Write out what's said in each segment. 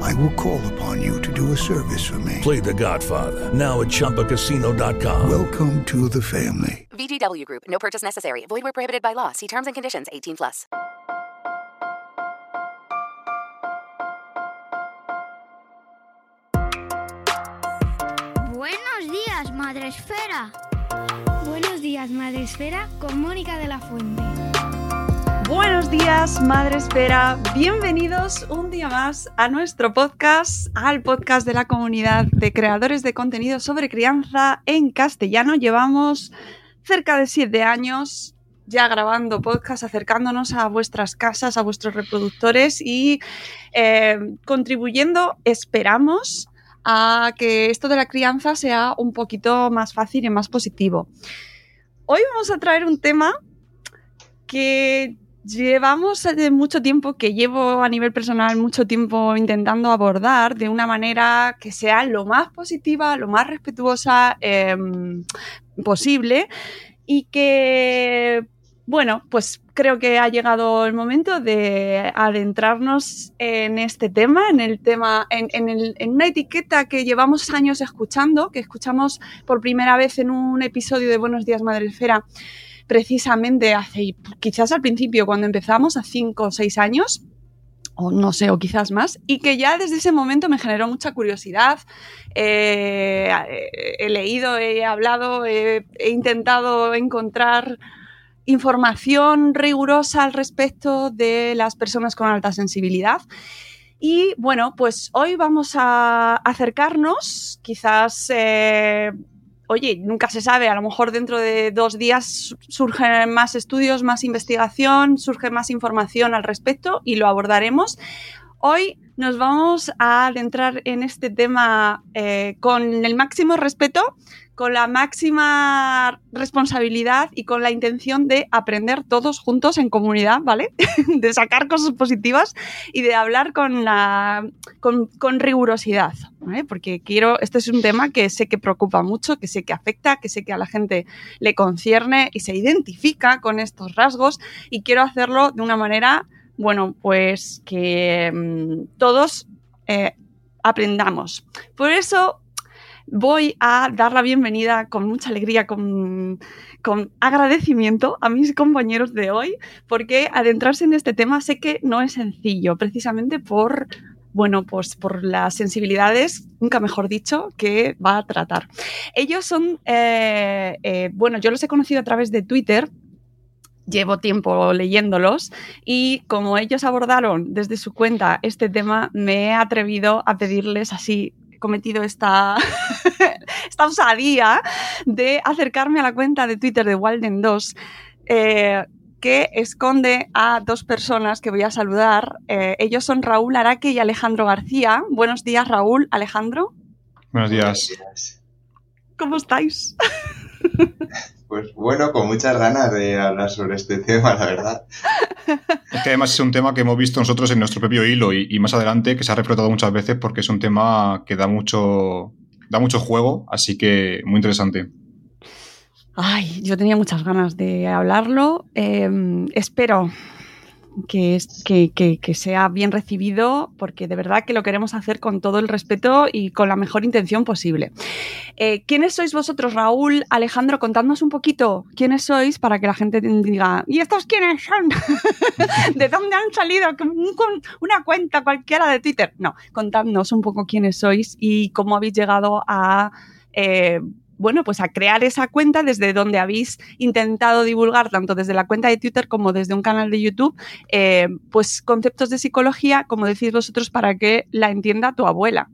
I will call upon you to do a service for me. Play The Godfather now at ChumbaCasino.com. Welcome to the family. VGW Group. No purchase necessary. Void where prohibited by law. See terms and conditions. 18 plus. Buenos días, Madre Esfera. Buenos días, Madre Esfera, con Mónica de la Fuente. Buenos días, Madre Espera. Bienvenidos un día más a nuestro podcast, al podcast de la comunidad de creadores de contenido sobre crianza en castellano. Llevamos cerca de siete años ya grabando podcast, acercándonos a vuestras casas, a vuestros reproductores y eh, contribuyendo, esperamos, a que esto de la crianza sea un poquito más fácil y más positivo. Hoy vamos a traer un tema que llevamos mucho tiempo, que llevo a nivel personal mucho tiempo intentando abordar de una manera que sea lo más positiva, lo más respetuosa eh, posible y que, bueno, pues creo que ha llegado el momento de adentrarnos en este tema, en el tema, en, en, una etiqueta que llevamos años escuchando, que escuchamos por primera vez en un episodio de Buenos Días Madre Esfera, precisamente hace, quizás al principio, cuando empezamos, a cinco o seis años, o no sé, o quizás más, y que ya desde ese momento me generó mucha curiosidad. Eh, he leído, he hablado, he, he intentado encontrar información rigurosa al respecto de las personas con alta sensibilidad. Y bueno, pues hoy vamos a acercarnos, quizás, eh, oye, nunca se sabe, a lo mejor dentro de dos días surgen más estudios, más investigación, surge más información al respecto y lo abordaremos. Hoy nos vamos a adentrar en este tema eh, con el máximo respeto, con la máxima responsabilidad y con la intención de aprender todos juntos en comunidad, ¿vale? de sacar cosas positivas y de hablar con, la, con, con rigurosidad, ¿vale? Porque quiero, este es un tema que sé que preocupa mucho, que sé que afecta, que sé que a la gente le concierne y se identifica con estos rasgos y quiero hacerlo de una manera, bueno, pues que mmm, todos eh, aprendamos. Por eso voy a dar la bienvenida con mucha alegría, con, con, agradecimiento a mis compañeros de hoy, porque adentrarse en este tema sé que no es sencillo, precisamente por, bueno, pues por las sensibilidades, nunca mejor dicho, que va a tratar. Ellos son, eh, eh, bueno, yo los he conocido a través de Twitter, llevo tiempo leyéndolos y como ellos abordaron desde su cuenta este tema, me he atrevido a pedirles así cometido esta, esta osadía de acercarme a la cuenta de Twitter de Walden2, eh, que esconde a dos personas que voy a saludar. Eh, ellos son Raúl Araque y Alejandro García. Buenos días, Raúl, Alejandro. Buenos días. ¿Cómo estáis? Pues bueno, con muchas ganas de hablar sobre este tema, la verdad. Es que además es un tema que hemos visto nosotros en nuestro propio hilo y, y, más adelante que se ha reflotado muchas veces porque es un tema que da mucho, da mucho juego, así que muy interesante. Ay, yo tenía muchas ganas de hablarlo. Eh, espero que, sea bien recibido, porque de verdad que lo queremos hacer con todo el respeto y con la mejor intención posible. Eh, ¿Quiénes sois vosotros, Raúl, Alejandro? Contadnos un poquito quiénes sois para que la gente diga, ¿y estos quiénes son? ¿De dónde han salido? ¿Con una cuenta cualquiera de Twitter? No, contadnos un poco quiénes sois y cómo habéis llegado a... Eh, bueno, pues a crear esa cuenta desde donde habéis intentado divulgar, tanto desde la cuenta de Twitter como desde un canal de YouTube, eh, pues conceptos de psicología, como decís vosotros, para que la entienda tu abuela.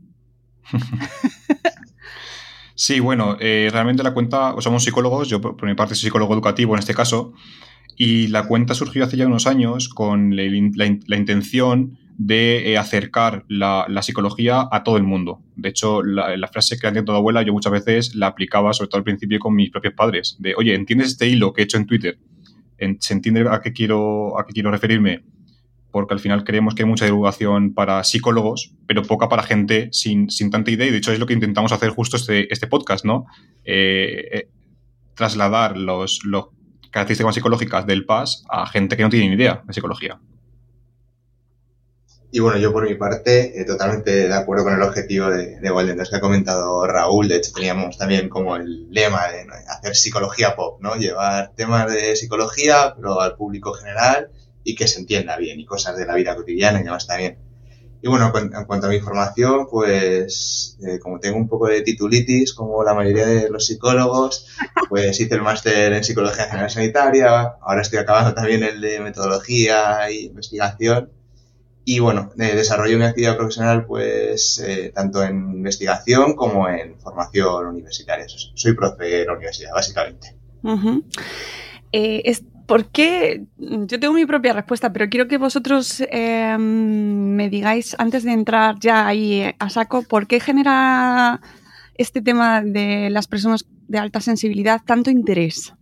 Sí, bueno, eh, realmente la cuenta, somos psicólogos, yo por mi parte soy psicólogo educativo en este caso, y la cuenta surgió hace ya unos años con la, la intención de eh, acercar la, psicología a todo el mundo. De hecho, la, frase que ha toda abuela yo muchas veces la aplicaba, sobre todo al principio, con mis propios padres. De, oye, ¿entiendes este hilo que he hecho en Twitter? ¿Se entiende a qué quiero, a qué quiero referirme? Porque al final creemos que hay mucha divulgación para psicólogos, pero poca para gente sin, tanta idea. Y de hecho es lo que intentamos hacer justo este, este podcast, ¿no? Eh, eh, trasladar los, los características psicológicas del PAS a gente que no tiene ni idea de psicología. Y bueno, yo por mi parte, eh, totalmente de acuerdo con el objetivo de, de Golden que ha comentado Raúl. De hecho, teníamos también como el lema de hacer psicología pop, ¿no? Llevar temas de psicología, pero al público general y que se entienda bien y cosas de la vida cotidiana y demás también. Y bueno, en cuanto a mi formación, pues eh, como tengo un poco de titulitis, como la mayoría de los psicólogos, pues hice el máster en Psicología General Sanitaria, ahora estoy acabando también el de Metodología e Investigación y bueno, eh, desarrollo mi actividad profesional pues eh, tanto en investigación como en formación universitaria. Soy profe de la universidad, básicamente. Eh, es, ¿Por qué? Yo tengo mi propia respuesta, pero quiero que vosotros em, me digáis, antes de entrar ya ahí a saco, ¿por qué genera este tema de las personas de alta sensibilidad tanto interés?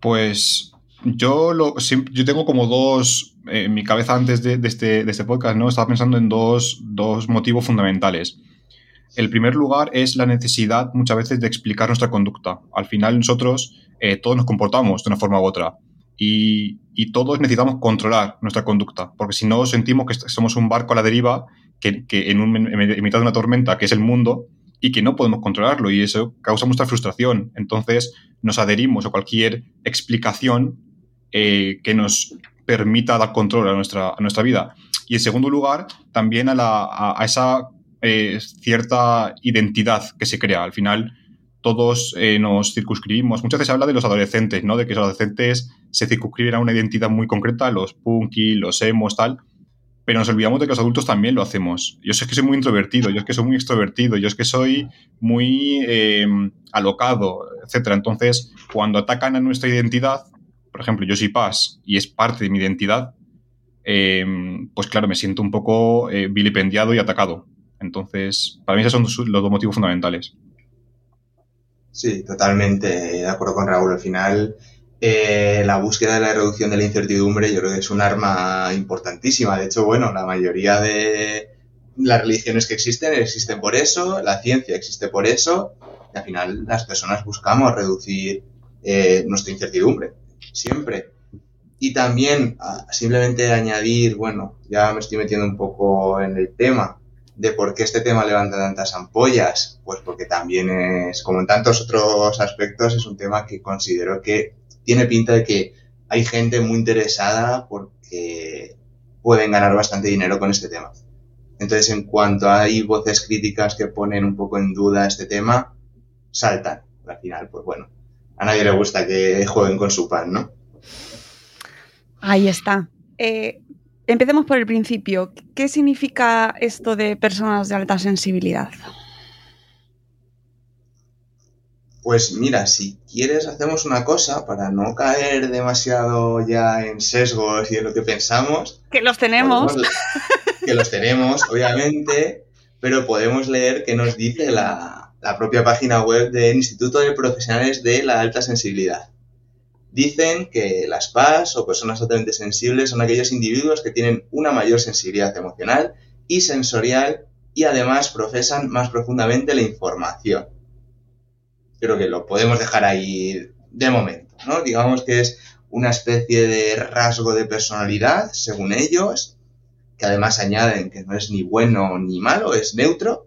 Pues yo, lo, yo tengo como dos, en mi cabeza antes de, este, de, este, podcast, ¿no? Estaba pensando en dos, dos, motivos fundamentales. El primer lugar es la necesidad muchas veces de explicar nuestra conducta. Al final nosotros eh, todos nos comportamos de una forma u otra y, y, todos necesitamos controlar nuestra conducta, porque si no sentimos que somos un barco a la deriva, que, que en, un, en mitad de una tormenta, que es el mundo, y que no podemos controlarlo y eso causa mucha frustración. Entonces nos adherimos a cualquier explicación eh, que nos permita dar control a nuestra, a nuestra vida. Y en segundo lugar, también a, la, a, esa eh, cierta identidad que se crea. Al final, todos eh, nos circunscribimos. Muchas veces se habla de los adolescentes, ¿no? De que los adolescentes se circunscriben a una identidad muy concreta, los punky, los emos, tal. Pero nos olvidamos de que los adultos también lo hacemos. Yo sé que soy muy introvertido, yo es que soy muy extrovertido, yo es que soy muy alocado, etc. Entonces, cuando atacan a nuestra identidad, por ejemplo, yo soy Paz y es parte de mi identidad, em, pues claro, me siento un poco eh, vilipendiado y atacado. Entonces, para mí esos son los dos motivos fundamentales. Sí, totalmente de acuerdo con Raúl. Al final, eh, la búsqueda de la reducción de la incertidumbre yo creo que es un arma importantísima. De hecho, bueno, la mayoría de las religiones que existen existen por eso, la ciencia existe por eso, y al final las personas buscamos reducir eh, nuestra incertidumbre siempre. Y también ah, simplemente añadir, bueno, ya me estoy metiendo un poco en el tema de por qué este tema levanta tantas ampollas, pues porque también es, como en tantos otros aspectos, es un tema que considero que tiene pinta de que hay gente muy interesada porque pueden ganar bastante dinero con este tema. Entonces, en cuanto hay voces críticas que ponen un poco en duda este tema, saltan. Al final, pues bueno, a nadie le gusta que jueguen con su pan, ¿no? Ahí está. Eh, empecemos por el principio. ¿Qué significa esto de personas de alta sensibilidad? Pues mira, si quieres hacemos una cosa para no caer demasiado ya en sesgos y en lo que pensamos. Que los tenemos. que los tenemos, obviamente, pero podemos leer qué nos dice la, la propia página web del Instituto de Profesionales de la Alta Sensibilidad. Dicen que las PAS o personas altamente sensibles son aquellos individuos que tienen una mayor sensibilidad emocional y sensorial y además profesan más profundamente la información. Creo que lo podemos dejar ahí de momento, ¿no? Digamos que es una especie de rasgo de personalidad, según ellos, que además añaden que no es ni bueno ni malo, es neutro,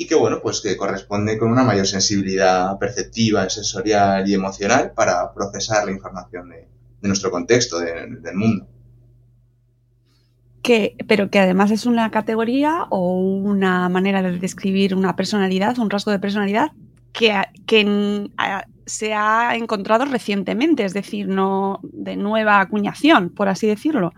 y que bueno, pues que corresponde con una mayor sensibilidad perceptiva, sensorial y emocional para procesar la información de, nuestro contexto, del mundo. Que, pero que además es una categoría o una manera de describir una personalidad, un rasgo de personalidad que, que se ha encontrado recientemente, es decir, no de nueva acuñación, por así decirlo.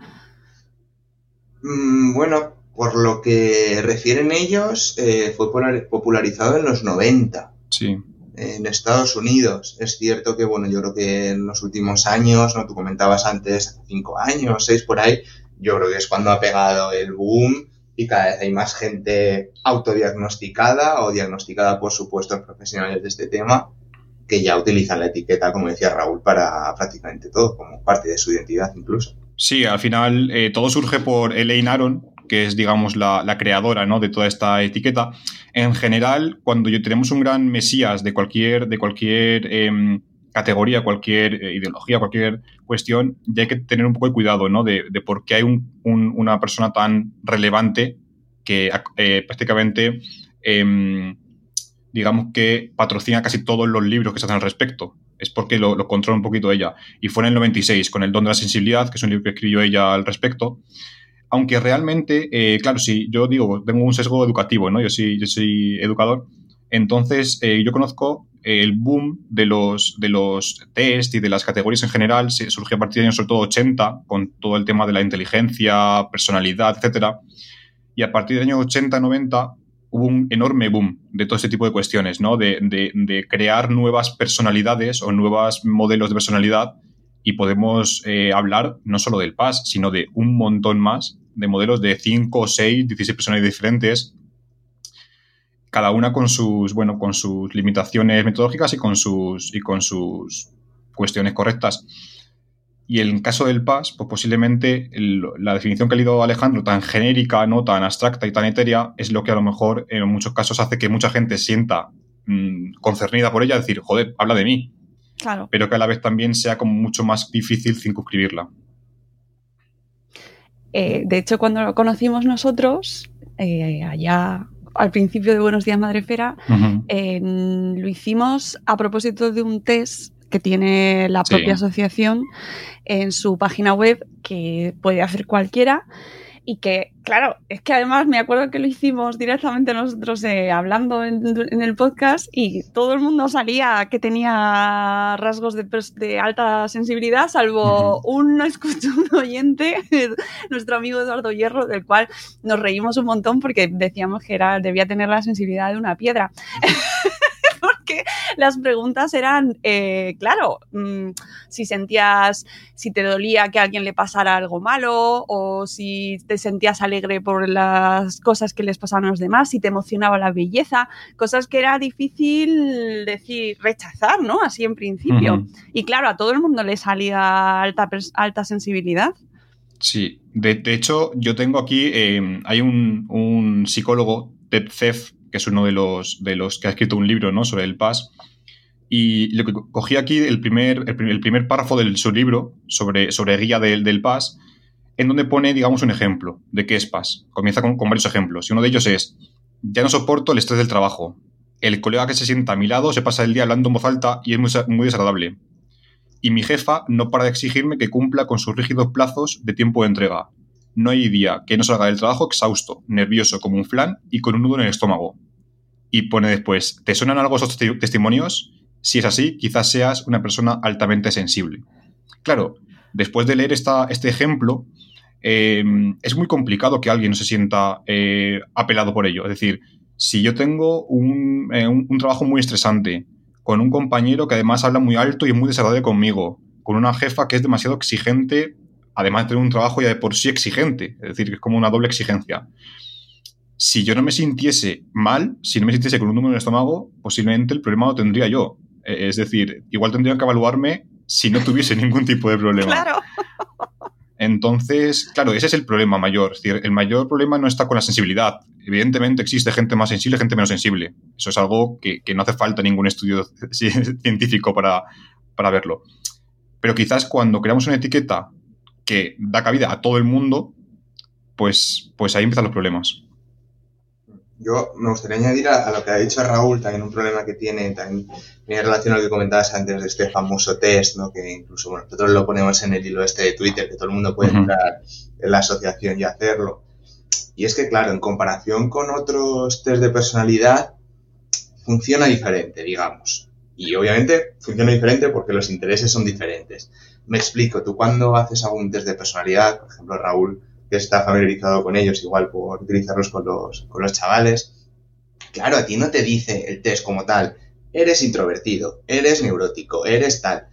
Mm, bueno, por lo que refieren ellos, eh, fue popularizado en los 90. Sí. En Estados Unidos. Es cierto que, bueno, yo creo que en los últimos años, ¿no? Tú comentabas antes, cinco años, seis por ahí, yo creo que es cuando ha pegado el boom y cada vez hay más gente autodiagnosticada o diagnosticada por supuestos profesionales de este tema que ya utilizan la etiqueta, como decía Raúl, para prácticamente todo, como parte de su identidad incluso. Sí, al final eh, todo surge por Elaine Aron, que es, digamos, la, creadora ¿no? de toda esta etiqueta. En general, cuando tenemos un gran mesías de cualquier, de cualquier em, categoría, cualquier eh, ideología, cualquier cuestión, ya hay que tener un poco de cuidado ¿no? de, por qué hay una persona tan relevante que eh, prácticamente, em, digamos que patrocina casi todos los libros que se hacen al respecto es porque lo, lo, controla un poquito ella. Y fue en el 96, con El don de la sensibilidad, que es un libro que escribió ella al respecto, aunque realmente, eh, claro, si yo digo, tengo un sesgo educativo, ¿no? Yo soy, yo soy educador, entonces eh, yo conozco el boom de los, de los test y de las categorías en general, se surgió a partir de años sobre todo 80, con todo el tema de la inteligencia, personalidad, etcétera. Y a partir del año 80-90 hubo un enorme boom de todo este tipo de cuestiones, ¿no? De, de, crear nuevas personalidades o nuevos modelos de personalidad y podemos eh, hablar no solo del PAS, sino de un montón más de modelos de 5, 6, 16 personas diferentes, cada una con sus, bueno, con sus limitaciones metodológicas y con sus, y con sus cuestiones correctas. Y en el caso del PAS, pues posiblemente la definición que ha leído Alejandro, tan genérica, no tan abstracta y tan etérea, es lo que a lo mejor en muchos casos hace que mucha gente sienta mm, concernida por ella, decir, joder, habla de mí. Claro. Pero que a la vez también sea como mucho más difícil circunscribirla. Eh, de hecho, cuando lo conocimos nosotros, eh, allá al principio de Buenos Días Madrefera, lo hicimos a propósito de un test que tiene la propia asociación en su página web que puede hacer cualquiera y que, claro, es que además me acuerdo que lo hicimos directamente nosotros eh, hablando en, el podcast y todo el mundo salía que tenía rasgos de, alta sensibilidad, salvo un, un oyente, nuestro amigo Eduardo Hierro, del cual nos reímos un montón porque decíamos que era, debía tener la sensibilidad de una piedra. porque las preguntas eran, eh, claro, mm, si sentías, si te dolía que a alguien le pasara algo malo o si te sentías alegre por las cosas que les pasaban a los demás, si te emocionaba la belleza, cosas que era difícil decir, rechazar, ¿no? Así en principio. Y claro, a todo el mundo le salía alta, alta sensibilidad. Sí, de, hecho, yo tengo aquí, eh, hay un, un psicólogo, Ted Cef, que es uno de los, de los que ha escrito un libro ¿no? sobre el PAS. Y lo que cogí aquí, el primer, el primer, párrafo de su libro sobre, sobre guía del, del PAS, en donde pone, digamos, un ejemplo de qué es PAS. Comienza con, varios ejemplos. Y uno de ellos es, ya no soporto el estrés del trabajo. El colega que se sienta a mi lado se pasa el día hablando en voz alta y es muy, muy desagradable. Y mi jefa no para de exigirme que cumpla con sus rígidos plazos de tiempo de entrega. No hay día que no salga del trabajo exhausto, nervioso como un flan y con un nudo en el estómago. Y pone después, ¿te suenan algo esos testimonios? Si es así, quizás seas una persona altamente sensible. Claro, después de leer esta, este ejemplo, em, es muy complicado que alguien no se sienta eh, apelado por ello. Es decir, si yo tengo eh, un, un, trabajo muy estresante, con un compañero que además habla muy alto y muy desagradable conmigo, con una jefa que es demasiado exigente además de tener un trabajo ya de por sí exigente, es decir, que es como una doble exigencia. Si yo no me sintiese mal, si no me sintiese con un número en el estómago, posiblemente el problema lo tendría yo. E, es decir, igual tendrían que evaluarme si no tuviese ningún tipo de problema. Claro. Entonces, claro, ese es el problema mayor. Es decir, el mayor problema no está con la sensibilidad. Evidentemente existe gente más sensible, gente menos sensible. Eso es algo que, no hace falta ningún estudio científico para, para verlo. Pero quizás cuando creamos una etiqueta que da cabida a todo el mundo, pues, pues ahí empiezan los problemas. Yo me gustaría añadir a, lo que ha dicho Raúl también un problema que tiene, también en relación a lo que comentabas antes de este famoso test, ¿no? que incluso nosotros lo ponemos en el hilo este de Twitter, que todo el mundo puede entrar en la asociación y hacerlo. Y es que, claro, en comparación con otros test de personalidad, funciona diferente, digamos. Y obviamente funciona diferente porque los intereses son diferentes. Me explico, tú cuando haces algún test de personalidad, por ejemplo Raúl, que está familiarizado con ellos, igual por utilizarlos con los, con los chavales, claro, a ti no te dice el test como tal, eres introvertido, eres neurótico, eres tal.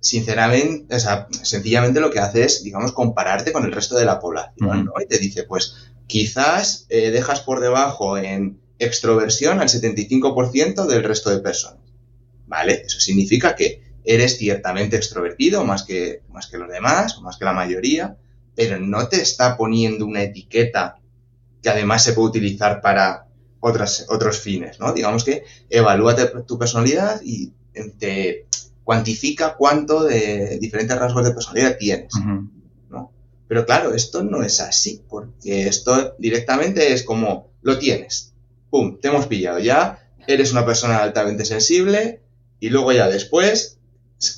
Sinceramente, o sea, sencillamente lo que hace es, digamos, compararte con el resto de la población, ¿no? Y te dice, pues, quizás eh, dejas por debajo en extroversión al 75% del resto de personas. ¿Vale? Eso significa que eres ciertamente extrovertido más que, más que los demás, más que la mayoría, pero no te está poniendo una etiqueta que además se puede utilizar para otras, otros fines, ¿no? Digamos que evalúa tu personalidad y te cuantifica cuánto de diferentes rasgos de personalidad tienes, ¿no? Pero claro, esto no es así, porque esto directamente es como, lo tienes, pum, te hemos pillado, ya eres una persona altamente sensible y luego ya después,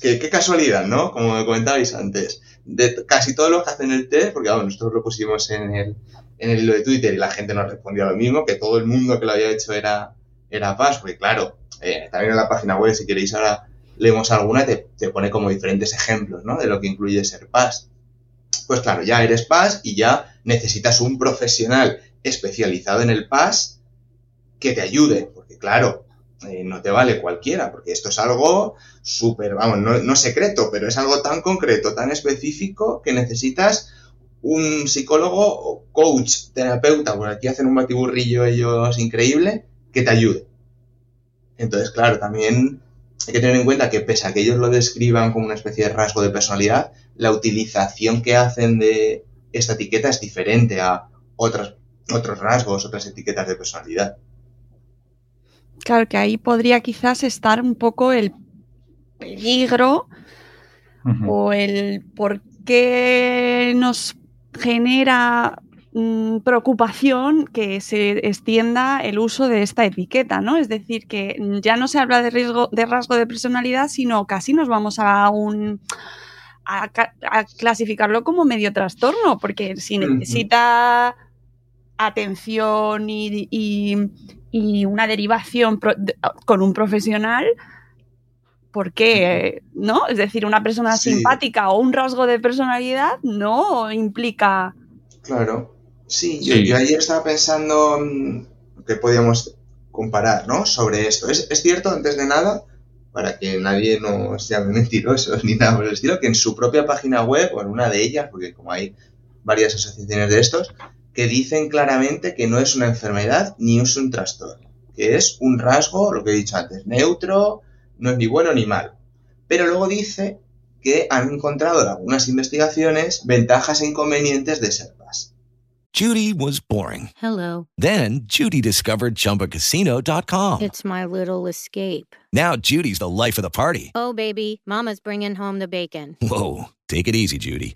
que, qué casualidad, ¿no? Como me comentabais antes, de casi todos los que hacen el test, porque vamos, nosotros lo pusimos en el, en el hilo de Twitter y la gente nos respondía lo mismo, que todo el mundo que lo había hecho era, era Paz, porque claro, eh, también en la página web, si queréis ahora leemos alguna, te, te pone como diferentes ejemplos, ¿no? De lo que incluye ser PAS. Pues claro, ya eres PAS y ya necesitas un profesional especializado en el PAS que te ayude, porque claro, eh, no te vale cualquiera, porque esto es algo súper, vamos, no, no secreto, pero es algo tan concreto, tan específico, que necesitas un psicólogo coach, terapeuta, por aquí hacen un batiburrillo ellos increíble, que te ayude. Entonces, claro, también hay que tener en cuenta que pese a que ellos lo describan como una especie de rasgo de personalidad, la utilización que hacen de esta etiqueta es diferente a otras, otros rasgos, otras etiquetas de personalidad. Claro que ahí podría quizás estar un poco el peligro o el por qué nos genera mm, preocupación que se extienda el uso de esta etiqueta, ¿no? Es decir, que ya no se habla de riesgo de rasgo de personalidad, sino casi nos vamos a un a, clasificarlo como medio trastorno, porque si necesita atención y, una derivación con un profesional, ¿por qué? ¿No? Es decir, una persona simpática o un rasgo de personalidad no implica. Claro. Sí, Yo, ayer estaba pensando que podíamos comparar, ¿no? Sobre esto. Es, es, cierto, antes de nada, para que nadie nos llame mentirosos ni nada por el estilo, que en su propia página web, o en una de ellas, porque como hay varias asociaciones de estos, que dicen claramente que no es una enfermedad ni es un trastorno, que es un rasgo, lo que he dicho antes, neutro, no es ni bueno ni malo. Pero luego dice que han encontrado en algunas investigaciones ventajas e inconvenientes de ser paz. Judy was boring. Hello. Then Judy discovered chumbacasino.com. It's my little escape. Now Judy's the life of the party. Oh, baby, Mama's bringing home the bacon. Whoa. Take it easy, Judy.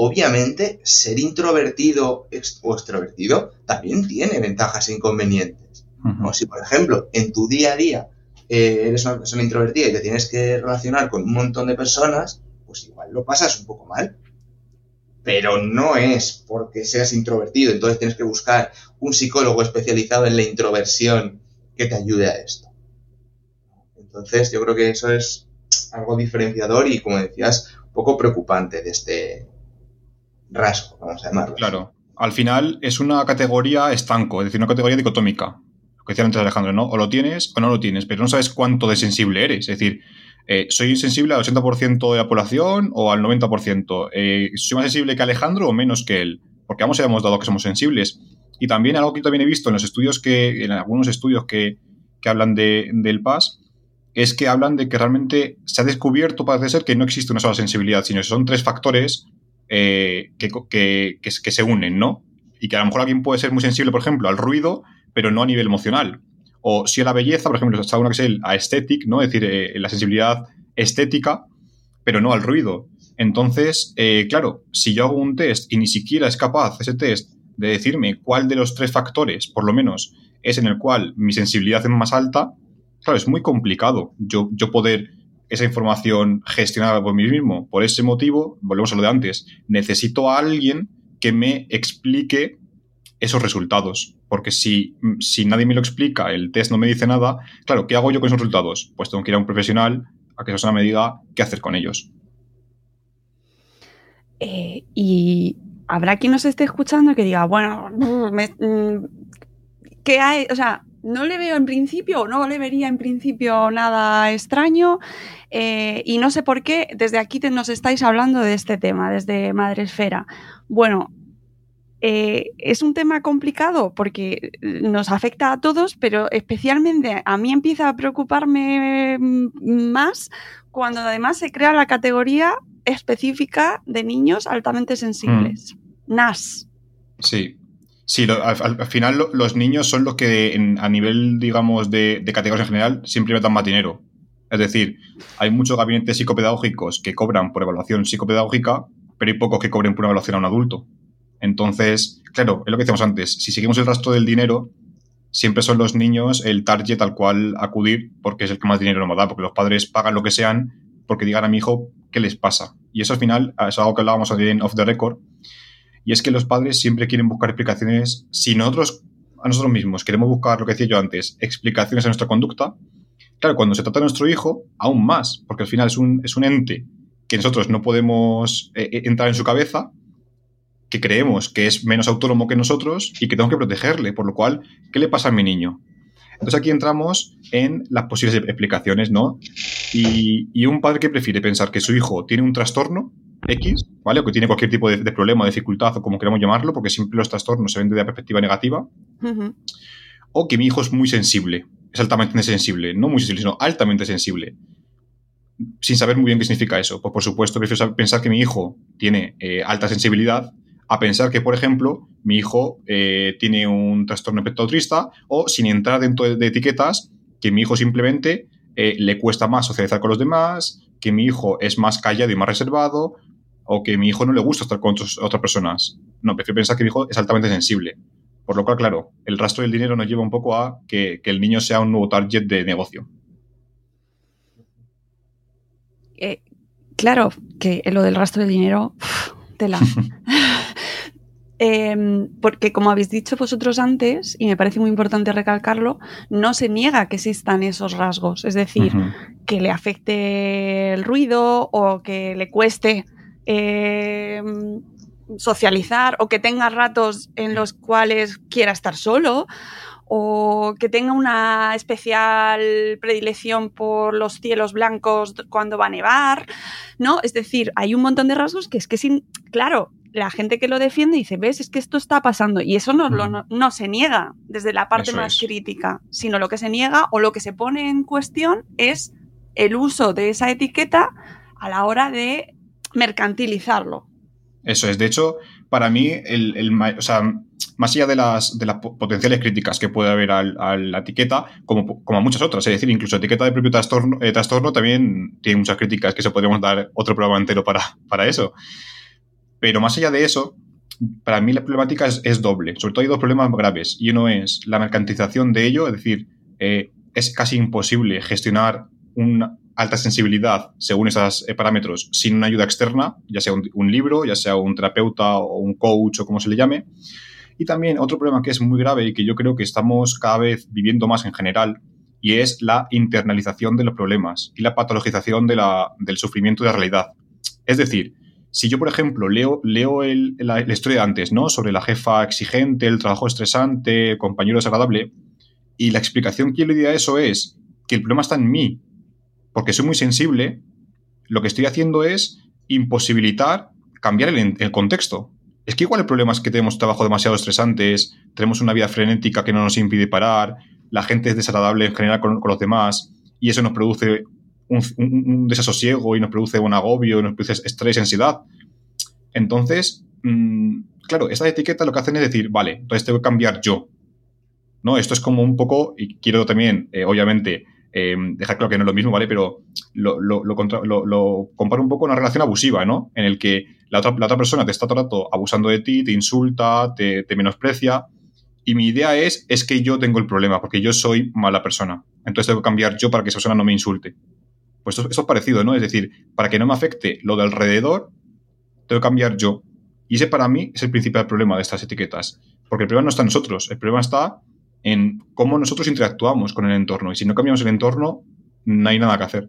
obviamente ser introvertido o extrovertido también tiene ventajas e inconvenientes. Uh si, por ejemplo, en tu día a día eh, eres una persona introvertida y te tienes que relacionar con un montón de personas, pues igual lo pasas un poco mal. Pero no es porque seas introvertido, entonces tienes que buscar un psicólogo especializado en la introversión que te ayude a esto. Entonces yo creo que eso es algo diferenciador y, como decías, un poco preocupante de este, rasgo, vamos a llamarlo. Claro. Al final es una categoría estanco, es decir, una categoría dicotómica. Lo que decía antes Alejandro, ¿no? O lo tienes o no lo tienes, pero no sabes cuánto de sensible eres. Es decir, eh, ¿soy sensible al 80% de la población o al 90%? Eh, ¿Soy más sensible que Alejandro o menos que él? Porque vamos, hemos dado que somos sensibles. Y también algo que también he visto en los estudios que, en algunos estudios que, que hablan de, del PAS, es que hablan de que realmente se ha descubierto, parece ser, que no existe una sola sensibilidad, sino que son tres factores eh, que, que, que, se unen, ¿no? Y que a lo mejor alguien puede ser muy sensible, por ejemplo, al ruido, pero no a nivel emocional. O si a la belleza, por ejemplo, está una que es el aesthetic, ¿no? Es decir, eh, la sensibilidad estética, pero no al ruido. Entonces, eh, claro, si yo hago un test y ni siquiera es capaz ese test de decirme cuál de los tres factores, por lo menos, es en el cual mi sensibilidad es más alta, claro, es muy complicado yo, yo poder esa información gestionada por mí mismo. Por ese motivo, volvemos a lo de antes, necesito a alguien que me explique esos resultados. Porque si, si nadie me lo explica, el test no me dice nada, claro, ¿qué hago yo con esos resultados? Pues tengo que ir a un profesional a que esa persona me diga qué hacer con ellos. Eh, y habrá quien nos esté escuchando que diga, bueno, me, mm, ¿qué hay? O sea, no le veo en principio, no le vería en principio nada extraño eh, y no sé por qué desde aquí te, nos estáis hablando de este tema, desde Madre Esfera. Bueno, eh, es un tema complicado porque nos afecta a todos, pero especialmente a mí empieza a preocuparme más cuando además se crea la categoría específica de niños altamente sensibles. Mm. NAS. Sí. Sí, lo, al, al, final lo, los niños son los que en, a nivel, digamos, de, de categorías en general siempre metan más dinero. Es decir, hay muchos gabinetes psicopedagógicos que cobran por evaluación psicopedagógica, pero hay pocos que cobren por una evaluación a un adulto. Entonces, claro, es lo que decíamos antes, si seguimos el rastro del dinero, siempre son los niños el target al cual acudir porque es el que más dinero nos va a dar, porque los padres pagan lo que sean porque digan a mi hijo qué les pasa. Y eso al final es algo que hablábamos en Off the Record, y es que los padres siempre quieren buscar explicaciones. Si nosotros, a nosotros mismos, queremos buscar lo que decía yo antes, explicaciones a nuestra conducta, claro, cuando se trata de nuestro hijo, aún más, porque al final es un, es un ente que nosotros no podemos eh, entrar en su cabeza, que creemos que es menos autónomo que nosotros y que tenemos que protegerle, por lo cual, ¿qué le pasa a mi niño? Entonces aquí entramos en las posibles explicaciones, ¿no? Y un padre que prefiere pensar que su hijo tiene un trastorno X, ¿vale? O que tiene cualquier tipo de, de, problema, dificultad o como queramos llamarlo, porque siempre los trastornos se ven desde la perspectiva negativa. Uh -huh. O que mi hijo es muy sensible, es altamente sensible, no muy sensible, sino altamente sensible. Sin saber muy bien qué significa eso. Pues por supuesto, prefiero pensar que mi hijo tiene eh, alta sensibilidad a pensar que, por ejemplo, mi hijo eh, tiene un trastorno espectro autista o sin entrar dentro de, de etiquetas, que mi hijo simplemente eh, le cuesta más socializar con los demás, que mi hijo es más callado y más reservado, o que mi hijo no le gusta estar con otros, otras personas. No, prefiero pensar que mi hijo es altamente sensible. Por lo cual, claro, el rastro del dinero nos lleva un poco a que, que el niño sea un nuevo target de negocio. Eh, claro, que lo del rastro del dinero, tela. Eh, porque como habéis dicho vosotros antes, y me parece muy importante recalcarlo, no se niega que existan esos rasgos. Es decir, uh -huh. que le afecte el ruido o que le cueste eh, socializar o que tenga ratos en los cuales quiera estar solo o que tenga una especial predilección por los cielos blancos cuando va a nevar, ¿no? Es decir, hay un montón de rasgos que es que sin, claro, la gente que lo defiende dice, ves, es que esto está pasando. Y eso no, lo, no, no se niega desde la parte eso más es. crítica, sino lo que se niega o lo que se pone en cuestión es el uso de esa etiqueta a la hora de mercantilizarlo. Eso es. De hecho, para mí, el, el o sea, más allá de las, de las potenciales críticas que puede haber al, a la etiqueta, como, como a muchas otras, es decir, incluso la etiqueta de propio trastorno, eh, trastorno también tiene muchas críticas que se podríamos dar otro programa entero para, para eso. Pero más allá de eso, para mí la problemática es, doble. Sobre todo hay dos problemas graves. Y uno es la mercantilización de ello, es decir, eh, es casi imposible gestionar una alta sensibilidad según esos eh, parámetros sin una ayuda externa, ya sea un, libro, ya sea un terapeuta o un coach o como se le llame. Y también otro problema que es muy grave y que yo creo que estamos cada vez viviendo más en general, y es la internalización de los problemas y la patologización de la, del sufrimiento de la realidad. Es decir, si yo, por ejemplo, leo, leo el, la, la, historia de antes, ¿no? Sobre la jefa exigente, el trabajo estresante, el compañero desagradable, y la explicación que yo le di a eso es que el problema está en mí, porque soy muy sensible, lo que estoy haciendo es imposibilitar cambiar el, contexto. Es que igual el problema es que tenemos trabajo demasiado estresantes, tenemos una vida frenética que no nos impide parar, la gente es desagradable en general con, los demás y eso nos produce un, desasosiego y nos produce un agobio, nos produce estrés, ansiedad. Entonces, mmm, claro, esta etiqueta lo que hacen es decir, vale, entonces tengo que cambiar yo. ¿No? Esto es como un poco, y quiero también, eh, obviamente, eh, dejar claro que no es lo mismo, ¿vale? Pero lo, lo, lo, comparo un poco una relación abusiva, ¿no? En el que la otra, la otra persona te está todo el rato abusando de ti, te insulta, te, menosprecia. Y mi idea es, es que yo tengo el problema, porque yo soy mala persona. Entonces tengo que cambiar yo para que esa persona no me insulte. Pues esto, esto es parecido, ¿no? Es decir, para que no me afecte lo de alrededor, tengo que cambiar yo. Y ese para mí es el principal problema de estas etiquetas. Porque el problema no está en nosotros, el problema está en cómo nosotros interactuamos con el entorno. Y si no cambiamos el entorno, no hay nada que hacer.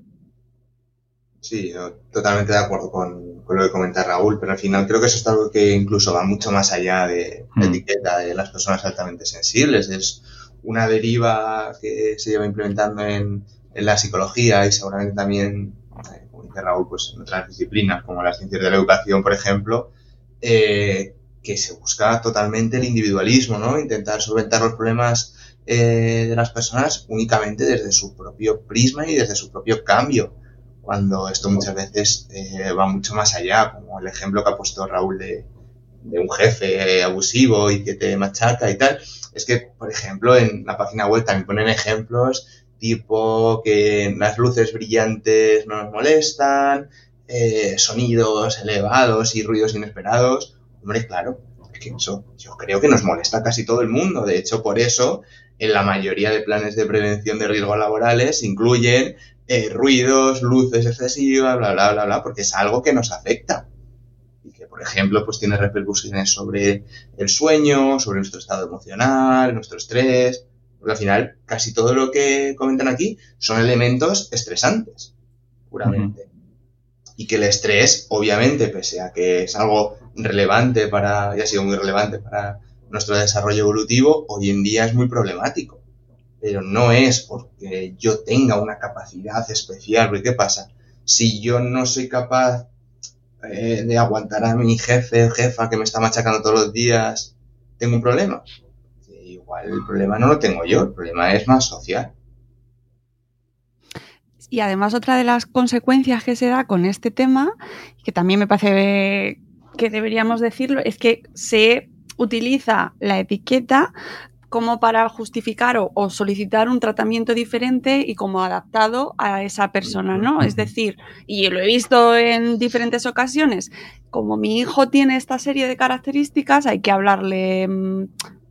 Sí, yo totalmente de acuerdo con, con, lo que comenta Raúl, pero al final creo que eso es algo que incluso va mucho más allá de la mm. etiqueta de las personas altamente sensibles. Es una deriva que se lleva implementando en, en la psicología y seguramente también, eh, como dice Raúl, pues en otras disciplinas como las ciencias de la educación, por ejemplo, eh, que se busca totalmente el individualismo, ¿no? Intentar solventar los problemas eh, de las personas únicamente desde su propio prisma y desde su propio cambio, cuando esto muchas veces eh, va mucho más allá, como el ejemplo que ha puesto Raúl de, un jefe abusivo y que te machaca y tal. Es que, por ejemplo, en la página web también ponen ejemplos tipo que las luces brillantes no nos molestan, eh, sonidos elevados y ruidos inesperados. Hombre, claro, es que eso yo creo que nos molesta a casi todo el mundo. De hecho, por eso, en la mayoría de planes de prevención de riesgos laborales incluyen eh, ruidos, luces excesivas, bla, bla, bla, bla, porque es algo que nos afecta. Y que, por ejemplo, pues tiene repercusiones sobre el sueño, sobre nuestro estado emocional, nuestro estrés. Porque al final, casi todo lo que comentan aquí son elementos estresantes, puramente. Uh -huh y que el estrés, obviamente, pese a que es algo relevante para, y ha sido muy relevante para nuestro desarrollo evolutivo, hoy en día es muy problemático. Pero no es porque yo tenga una capacidad especial, porque ¿qué pasa? Si yo no soy capaz eh, de aguantar a mi jefe jefa que me está machacando todos los días, ¿tengo un problema? Igual el problema no lo tengo yo, el problema es más social. Y además otra de las consecuencias que se da con este tema, que también me parece que deberíamos decirlo, es que se utiliza la etiqueta como para justificar o, o, solicitar un tratamiento diferente y como adaptado a esa persona, ¿no? Es decir, y lo he visto en diferentes ocasiones, como mi hijo tiene esta serie de características, hay que hablarle mmm,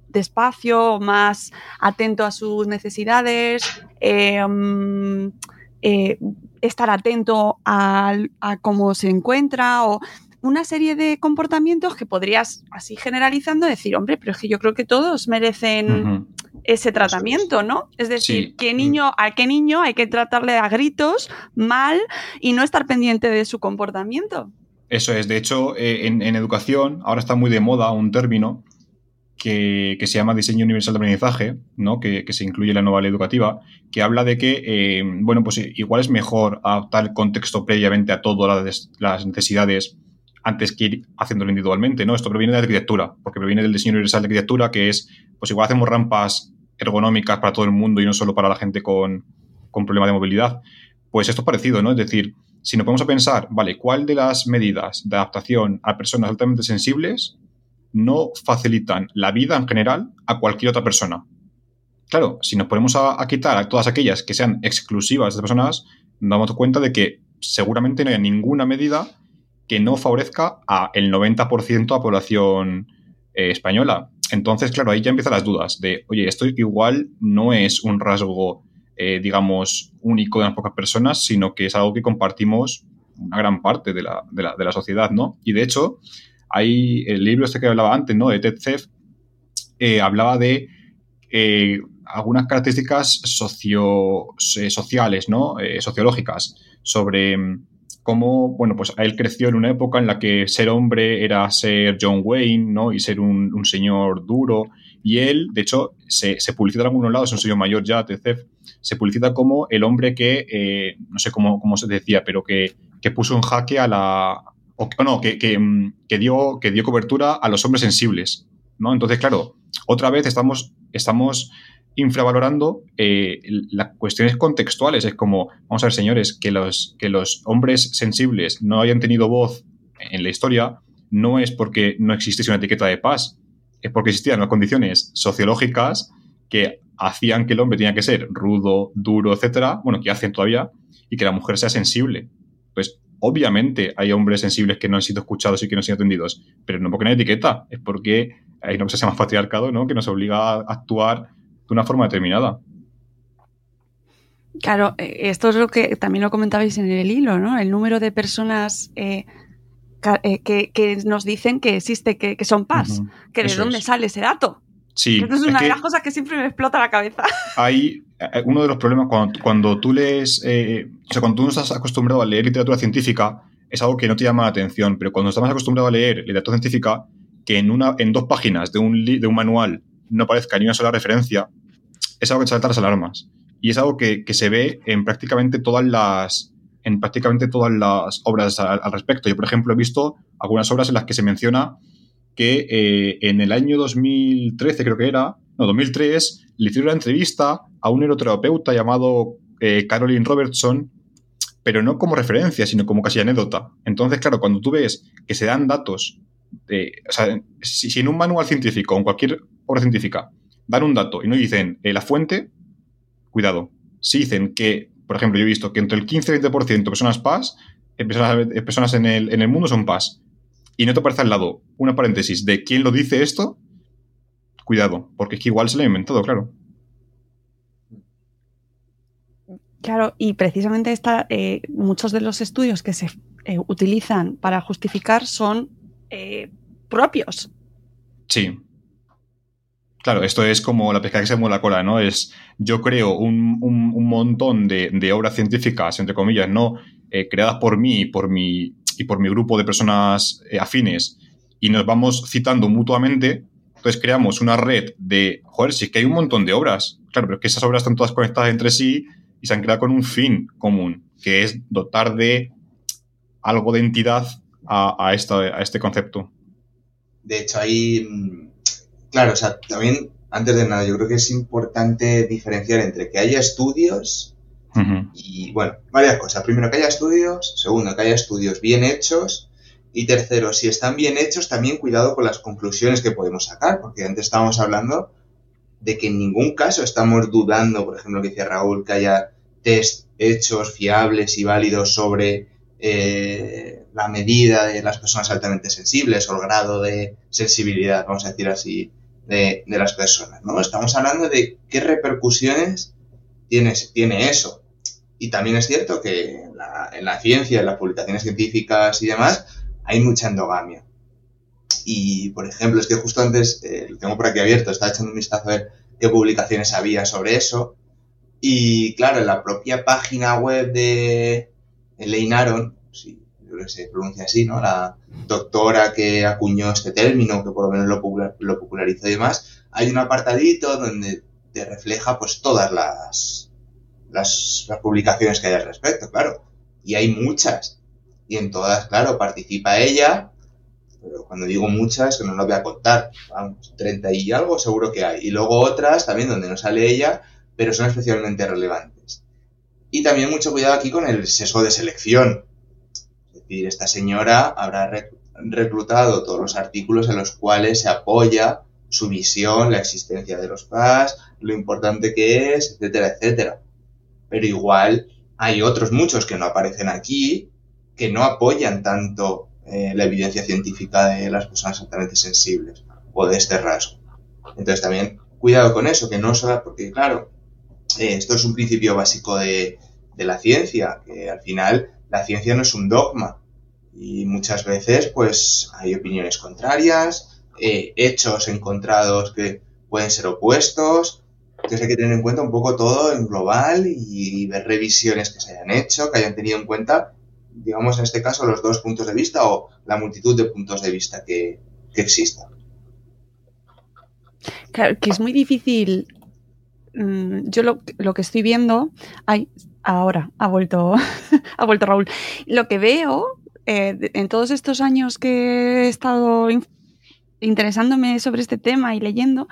despacio, más atento a sus necesidades, eh, mmm, eh, estar atento a, a, cómo se encuentra o una serie de comportamientos que podrías, así generalizando, decir, hombre, pero es que yo creo que todos merecen uh -huh. ese tratamiento, ¿no? Es decir, sí. ¿qué niño, a qué niño hay que tratarle a gritos, mal, y no estar pendiente de su comportamiento. Eso es, de hecho, eh, en, en, educación ahora está muy de moda un término que, que, se llama Diseño Universal de Aprendizaje, ¿no? que, que, se incluye en la nueva ley educativa, que habla de que, eh, bueno, pues igual es mejor adaptar el contexto previamente a todas las necesidades antes que ir haciéndolo individualmente, ¿no? Esto proviene de la arquitectura, porque proviene del diseño universal de arquitectura, que es, pues igual hacemos rampas ergonómicas para todo el mundo y no solo para la gente con, con problema de movilidad. Pues esto es parecido, ¿no? Es decir, si nos ponemos a pensar, vale, ¿cuál de las medidas de adaptación a personas altamente sensibles no facilitan la vida en general a cualquier otra persona. Claro, si nos ponemos a, a quitar a todas aquellas que sean exclusivas de personas, nos damos cuenta de que seguramente no hay ninguna medida que no favorezca a el 90% a población eh, española. Entonces, claro, ahí ya empiezan las dudas de, oye, esto igual no es un rasgo, eh, digamos, único de unas pocas personas, sino que es algo que compartimos una gran parte de la, de la, de la sociedad, ¿no? Y de hecho, hay el libro este que hablaba antes, ¿no? De Ted eh, hablaba de algunas características socio, eh, sociales, ¿no? Sociológicas, sobre cómo, bueno, pues él creció en una época en la que ser hombre era ser John Wayne, ¿no? Y ser un, señor duro Y él, de hecho, se, publicita en algunos lados, es un sello mayor ya, TCF, se publicita como el hombre que, eh, no sé cómo, cómo se decía, pero que, que puso en jaque a la... O no, que, que, mm, que dio, que dio cobertura a los hombres sensibles, ¿no? Entonces, claro, otra vez estamos, estamos infravalorando eh, las cuestiones contextuales. Es como, vamos a ver, señores, que los, que los hombres sensibles no hayan tenido voz en la historia no es porque no existiese una etiqueta de paz, es porque existían las condiciones sociológicas que hacían que el hombre tenía que ser rudo, duro, etcétera, bueno, que hacen todavía, y que la mujer sea sensible. Pues obviamente hay hombres sensibles que no han sido escuchados y que no han sido atendidos, pero no porque no hay etiqueta, es porque hay una cosa que se llama patriarcado, ¿no? Que nos obliga a actuar de una forma determinada. Claro, eh, esto es lo que también lo comentabais en el hilo, ¿no? El número de personas eh, eh, que, que nos dicen que existe, que, que son PAS, Ujú, que de eso dónde es. sale ese dato. Sí, es es una de las cosas que siempre me explota la cabeza. hay uno de los problemas cuando, cuando tú lees, eh, o sea, cuando tú no estás acostumbrado a leer literatura científica, es algo que no te llama la atención, pero cuando estás más acostumbrado a leer literatura científica, que en, una, en dos páginas de un, de un manual no aparezca ni una sola referencia, es algo que salta las alarmas. Y es algo que, se ve en prácticamente todas las en prácticamente todas las obras al, respecto. Yo, por ejemplo, he visto algunas obras en las que se menciona que eh, en el año 2013, creo que era, no, 2003, le hicieron una entrevista a un neuroterapeuta llamado eh, Caroline Robertson, pero no como referencia, sino como casi anécdota. Entonces, claro, cuando tú ves que se dan datos, de, o sea, si en un manual científico o en cualquier obra científica dan un dato y no dicen eh, la fuente, cuidado. Si dicen que, por ejemplo, yo he visto que entre el 15 y 20% de personas PAS, eh, personas, eh, personas en, el, en el mundo son PAS, y no te aparece al lado una paréntesis de quién lo dice esto, cuidado, porque es que igual se lo ha inventado, claro. Claro, y precisamente esta, eh, muchos de los estudios que se eh, utilizan para justificar son eh, propios. Sí. Claro, esto es como la pesca que se mueve la cola, ¿no? Es, yo creo un, un- un montón de, de obras científicas, entre comillas, ¿no? Eh, creadas por mí y por mi, y por mi grupo de personas eh, afines, y nos vamos citando mutuamente, entonces creamos una red de, joder, sí que hay un montón de obras, claro, pero es que esas obras están todas conectadas entre sí y se han creado con un fin común, que es dotar de algo de entidad a, a, esta, a este concepto. De hecho, mm, claro, o sea, también, antes de nada, yo creo que es importante diferenciar entre que haya estudios y, bueno, varias cosas. Primero, que haya estudios. Segundo, que haya estudios bien hechos. Y tercero, si están bien hechos, también cuidado con las conclusiones que podemos sacar, porque antes estábamos hablando de que en ningún caso estamos dudando, por ejemplo, que decía Raúl, que haya test hechos, fiables y válidos sobre eh, la medida de las personas altamente sensibles o el grado de sensibilidad, vamos a decir así, de, de las personas. ¿no? Estamos hablando de qué repercusiones tiene, tiene eso. Y también es cierto que en la, en la ciencia, en las publicaciones científicas y demás, hay mucha endogamia. Y, por ejemplo, es que justo antes, eh, lo tengo por aquí abierto, estaba echando un vistazo a ver qué publicaciones había sobre eso. Y claro, en la propia página web de Elaine sí, creo que se pronuncia así, ¿no? La doctora que acuñó este término, que por lo menos lo, popular- lo popularizó y demás, hay un apartadito donde te refleja pues todas las, las, las publicaciones que hay al respecto, claro. Y hay muchas. Y en todas, claro, participa ella, pero cuando digo muchas, que no lo voy a contar, vamos, 30 y algo seguro que hay. Y luego otras también donde no sale ella, pero son especialmente relevantes. Y también mucho cuidado aquí con el sesgo de selección. Decir, esta señora habrá rec- reclutado todos los artículos en los cuales se apoya su visión, la existencia de los PAS, lo importante que es, etcétera, etcétera. Pero igual hay otros muchos que no aparecen aquí, que no apoyan tanto eh, la evidencia científica de las personas altamente sensibles o de este rasgo. Entonces también cuidado con eso, que no solo, porque claro, eh, esto es un principio básico de, de la ciencia, que al final la ciencia no es un dogma y muchas veces pues hay opiniones contrarias, eh, hechos encontrados que pueden ser opuestos, entonces hay que tener en cuenta un poco todo en global y ver revisiones que se hayan hecho, que hayan tenido en cuenta, digamos en este caso, los dos puntos de vista o la multitud de puntos de vista que, existan. Claro, que es muy difícil. mm, Yo lo, lo que estoy viendo. Ay, ahora ha vuelto, ha vuelto Raúl. Lo que veo eh, en todos estos años que he estado in- interesándome sobre este tema y leyendo,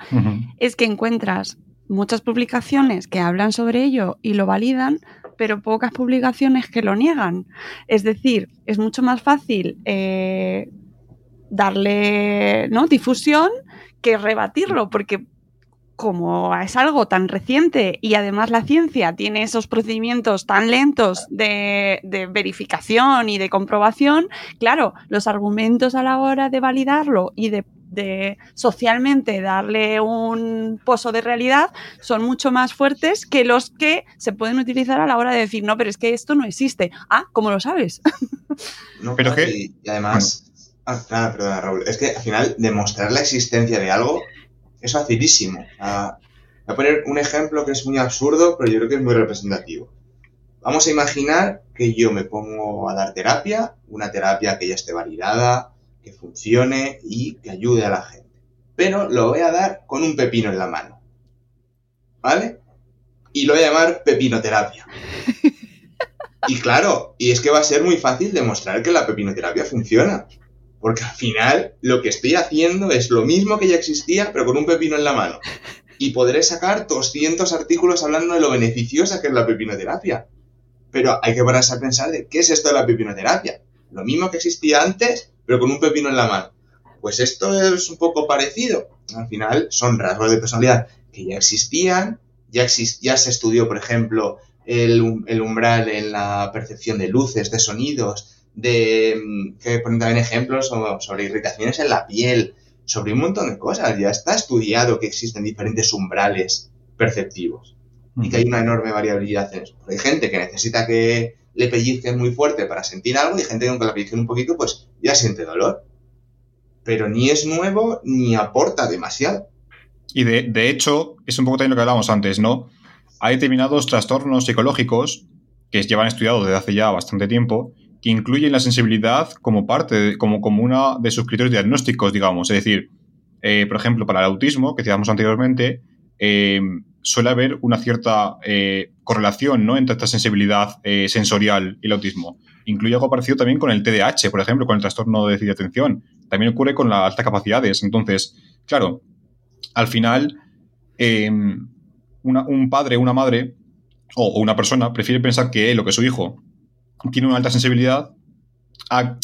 es que encuentras muchas publicaciones que hablan sobre ello y lo validan, pero pocas publicaciones que lo niegan. Es decir, es mucho más fácil eh, darle ¿no? difusión que rebatirlo, porque como es algo tan reciente y además la ciencia tiene esos procedimientos tan lentos de, de verificación y de comprobación, claro, los argumentos a la hora de validarlo y de, de socialmente darle un pozo de realidad son mucho más fuertes que los que se pueden utilizar a la hora de decir, no, pero es que esto no existe. Ah, ¿cómo lo sabes? No, Pero que- y, además, ah, nada, perdona, Raúl, es que al final demostrar la existencia de algo es facilísimo. Ah, voy a poner un ejemplo que es muy absurdo, pero yo creo que es muy representativo. Vamos a imaginar que yo me pongo a dar terapia, una terapia que ya esté validada, que funcione y que ayude a la gente. Pero lo voy a dar con un pepino en la mano. ¿Vale? Y lo voy a llamar pepinoterapia. Y claro, y es que va a ser muy fácil demostrar que la pepinoterapia funciona. Porque al final lo que estoy haciendo es lo mismo que ya existía, pero con un pepino en la mano. Y podré sacar 200 artículos hablando de lo beneficiosa que es la pepinoterapia. Pero hay que pararse a pensar de qué es esto de la pepinoterapia. Lo mismo que existía antes, pero con un pepino en la mano. Pues esto es un poco parecido. Al final son rasgos de personalidad que ya existían, ya, exis- ya se estudió, por ejemplo, um- el umbral en la percepción de luces, de sonidos, de mm, que ponen también ejemplos sobre, sobre irritaciones en la piel, sobre un montón de cosas. Ya está estudiado que existen diferentes umbrales perceptivos y que hay una enorme variabilidad en eso. Porque hay gente que necesita que le pellizquen muy fuerte para sentir algo y gente que aunque la pellizquen un poquito, pues ya siente dolor. Pero ni es nuevo ni aporta demasiado. Y de, de hecho, es un poco también lo que hablábamos antes, ¿no? Hay determinados trastornos psicológicos que llevan estudiados desde hace ya bastante tiempo, que incluyen la sensibilidad como parte, como, como una de sus criterios diagnósticos, digamos. Es decir, eh, por ejemplo, para el autismo, que decíamos anteriormente, eh, suele haber una cierta eh, correlación ¿no? entre esta sensibilidad sensorial y el autismo. Incluye algo parecido también con el TDAH, por ejemplo, con el trastorno de déficit de atención. También ocurre con las altas capacidades. Entonces, claro, al final, un padre, una madre o, o una persona prefiere pensar que él o que su hijo tiene una alta sensibilidad a,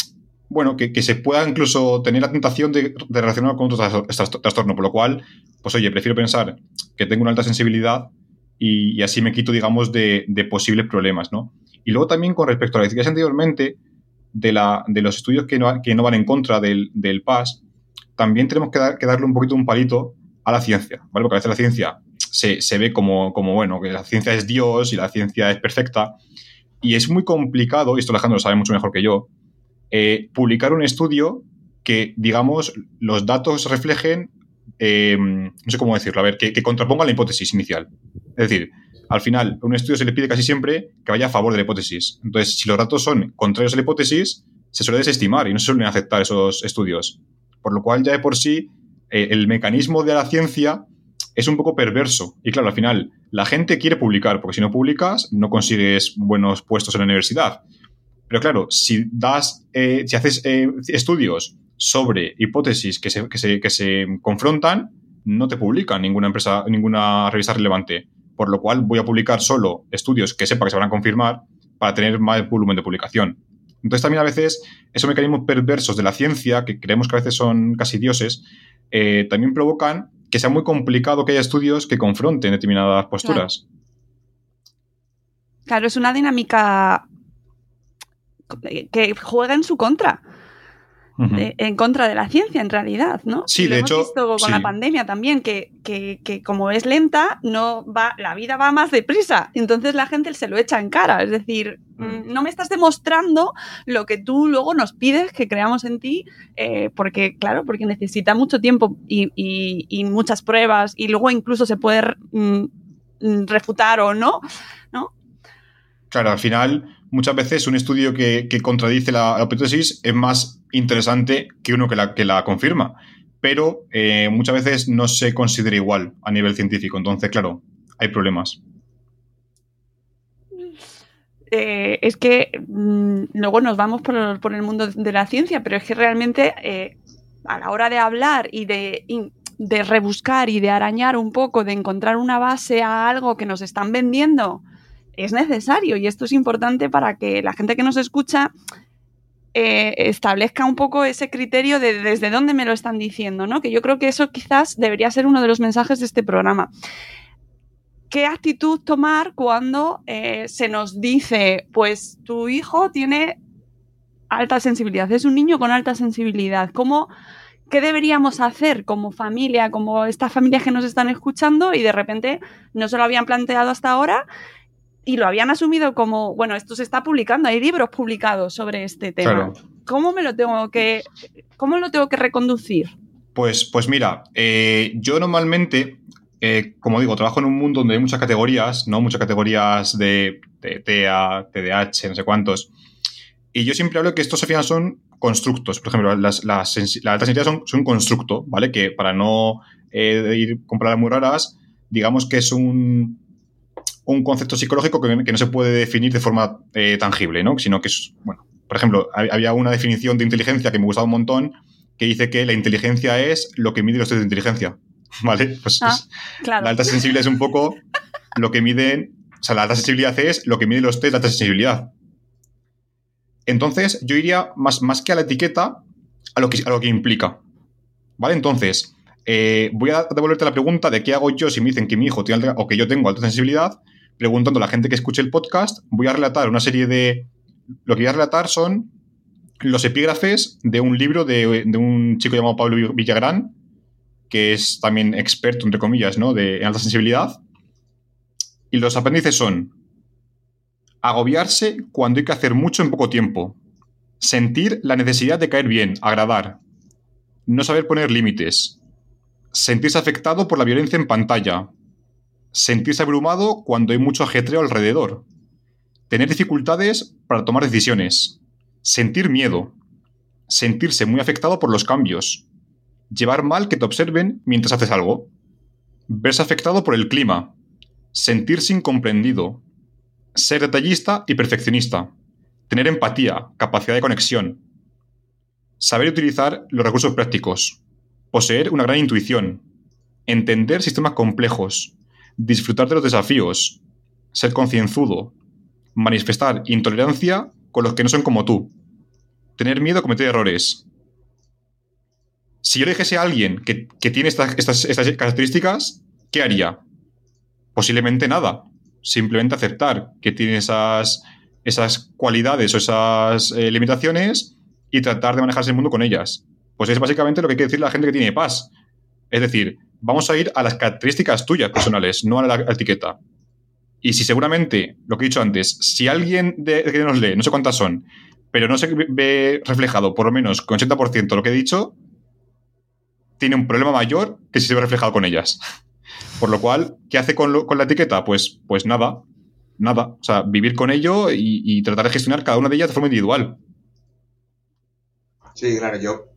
bueno, que, que se pueda incluso tener la tentación de, relacionar con otro tras- tras- trastorno, por lo cual, pues oye, prefiero pensar que tengo una alta sensibilidad y, así me quito, digamos, de, de posibles problemas, ¿no? Y luego también con respecto a lo que decías anteriormente, de, la, de los estudios que no, que no van en contra del, del PAS, también tenemos que, dar- que darle un poquito un palito a la ciencia, ¿vale? Porque a veces la ciencia se, se ve como, como, bueno, que la ciencia es Dios y la ciencia es perfecta. Y es muy complicado, y esto Alejandro lo sabe mucho mejor que yo, eh, publicar un estudio que, digamos, los datos reflejen, eh, no sé cómo decirlo, a ver, que, que contraponga la hipótesis inicial. Es decir, al final, un estudio se le pide casi siempre que vaya a favor de la hipótesis. Entonces, si los datos son contrarios a la hipótesis, se suele desestimar y no se suelen aceptar esos estudios. Por lo cual, ya de por sí, eh, el mecanismo de la ciencia es un poco perverso. Y claro, al final, la gente quiere publicar, porque si no publicas, no consigues buenos puestos en la universidad. Pero claro, si das, eh, si haces eh, estudios sobre hipótesis que se, que, se, que se confrontan, no te publican ninguna empresa, ninguna revista relevante. Por lo cual voy a publicar solo estudios que sepa que se van a confirmar para tener más volumen de publicación. Entonces también a veces esos mecanismos perversos de la ciencia, que creemos que a veces son casi dioses, eh, también provocan que sea muy complicado que haya estudios que confronten determinadas posturas. Claro, es una dinámica que juega en su contra. De- en contra de la ciencia, en realidad, ¿no? Sí, Y lo de hemos hecho, visto con sí. la pandemia también, que, que- que como es lenta, no va, la vida va más deprisa. Entonces la gente se lo echa en cara. Es decir, mm, no me estás demostrando lo que tú luego nos pides que creamos en ti, eh, porque, claro, porque necesita mucho tiempo y, y- y muchas pruebas, y luego incluso se puede mm, mm, refutar o no, ¿no? Claro, al final, muchas veces un estudio que, contradice la, hipótesis es más interesante que uno que la, que la confirma. pero eh, muchas veces no se considera igual a nivel científico. Entonces, claro, hay problemas. Eh, es que mm, luego nos vamos por, el mundo de la ciencia, pero es que realmente eh, a la hora de hablar y de, de, rebuscar y de arañar un poco, de encontrar una base a algo que nos están vendiendo, es necesario y esto es importante para que la gente que nos escucha eh, establezca un poco ese criterio de desde dónde me lo están diciendo, ¿no? Que yo creo que eso quizás debería ser uno de los mensajes de este programa qué actitud tomar cuando eh, se nos dice, pues tu hijo tiene alta sensibilidad, es un niño con alta sensibilidad. ¿Cómo, ¿Qué deberíamos hacer como familia, como estas familias que nos están escuchando y de repente no se lo habían planteado hasta ahora y lo habían asumido como, bueno, esto se está publicando, hay libros publicados sobre este tema. ¿Cómo me lo tengo que, cómo lo tengo que reconducir? Pues, pues mira, eh, yo normalmente eh, como digo, trabajo en un mundo donde hay muchas categorías, ¿no? Muchas categorías de, TEA, TDAH, no sé cuántos. Y yo siempre hablo que estos al final son constructos. Por ejemplo, las, la alta sensibilidad son, un constructo, ¿vale? Que para no eh, ir palabras muy raras, digamos que es un, un concepto psicológico que, no se puede definir de forma eh, tangible, ¿no? Sino que es, bueno, por ejemplo, había una definición de inteligencia que me gustaba un montón que dice que la inteligencia es lo que mide los test de inteligencia. ¿vale? Pues, ah, la alta sensibilidad es un poco lo que miden, o sea, la alta sensibilidad es lo que miden los test de alta sensibilidad. Entonces, yo iría más, más que a la etiqueta, a lo que, a lo que implica. ¿Vale? Entonces, eh, voy a devolverte la pregunta de qué hago yo si me dicen que mi hijo tiene alta, o que yo tengo alta sensibilidad, preguntando a la gente que escuche el podcast, voy a relatar una serie de... Lo que voy a relatar son los epígrafes de un libro de, un chico llamado Pablo Villagrán, que es también experto, entre comillas, ¿no? de alta sensibilidad. Y los apéndices son agobiarse cuando hay que hacer mucho en poco tiempo, sentir la necesidad de caer bien, agradar, no saber poner límites, sentirse afectado por la violencia en pantalla, sentirse abrumado cuando hay mucho ajetreo alrededor, tener dificultades para tomar decisiones, sentir miedo, sentirse muy afectado por los cambios, llevar mal que te observen mientras haces algo, verse afectado por el clima, sentirse incomprendido, ser detallista y perfeccionista, tener empatía, capacidad de conexión, saber utilizar los recursos prácticos, poseer una gran intuición, entender sistemas complejos, disfrutar de los desafíos, ser concienzudo, manifestar intolerancia con los que no son como tú, tener miedo a cometer errores, si yo le dijese a alguien que, tiene estas, características, ¿qué haría? Posiblemente nada. Simplemente aceptar que tiene esas, esas cualidades o esas eh, limitaciones y tratar de manejarse el mundo con ellas. Pues es básicamente lo que hay que decir la gente que tiene paz. Es decir, vamos a ir a las características tuyas personales, no a la etiqueta. Y si seguramente, lo que he dicho antes, si alguien de, que nos lee, no sé cuántas son, pero no se ve reflejado por lo menos con 80% lo que he dicho, tiene un problema mayor que si se ve reflejado con ellas. Por lo cual, ¿qué hace con, la etiqueta? Pues, pues nada, nada. O sea, vivir con ello y, tratar de gestionar cada una de ellas de forma individual. Sí, claro, yo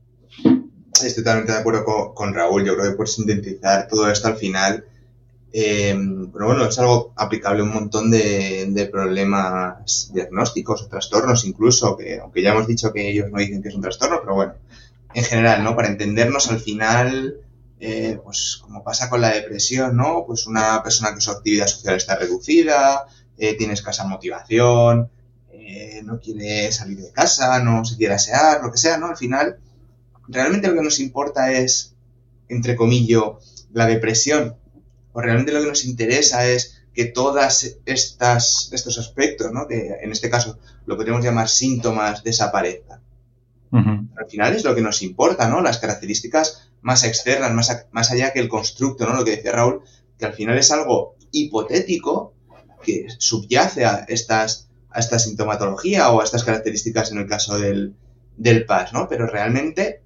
estoy totalmente de acuerdo con, Raúl. Yo creo que por sintetizar todo esto al final, eh, pero bueno, es algo aplicable a un montón de, problemas diagnósticos o trastornos incluso, que aunque ya hemos dicho que ellos no dicen que es un trastorno, pero bueno, en general, ¿no? Para entendernos al final, eh, pues como pasa con la depresión, ¿no? Pues una persona que su actividad social está reducida, eh, tiene escasa motivación, eh, no quiere salir de casa, no se quiere asear, lo que sea, ¿no? Al final, realmente lo que nos importa es, entre comillas, la depresión. O realmente lo que nos interesa es que todas estas estos aspectos, ¿no? Que en este caso lo podríamos llamar síntomas desaparezcan. Al final es lo que nos importa, ¿no? Las características más externas, más, más allá que el constructo, ¿no? Lo que decía Raúl, que al final es algo hipotético que subyace a estas a esta sintomatología o a estas características en el caso del, del PAS, ¿no? Pero realmente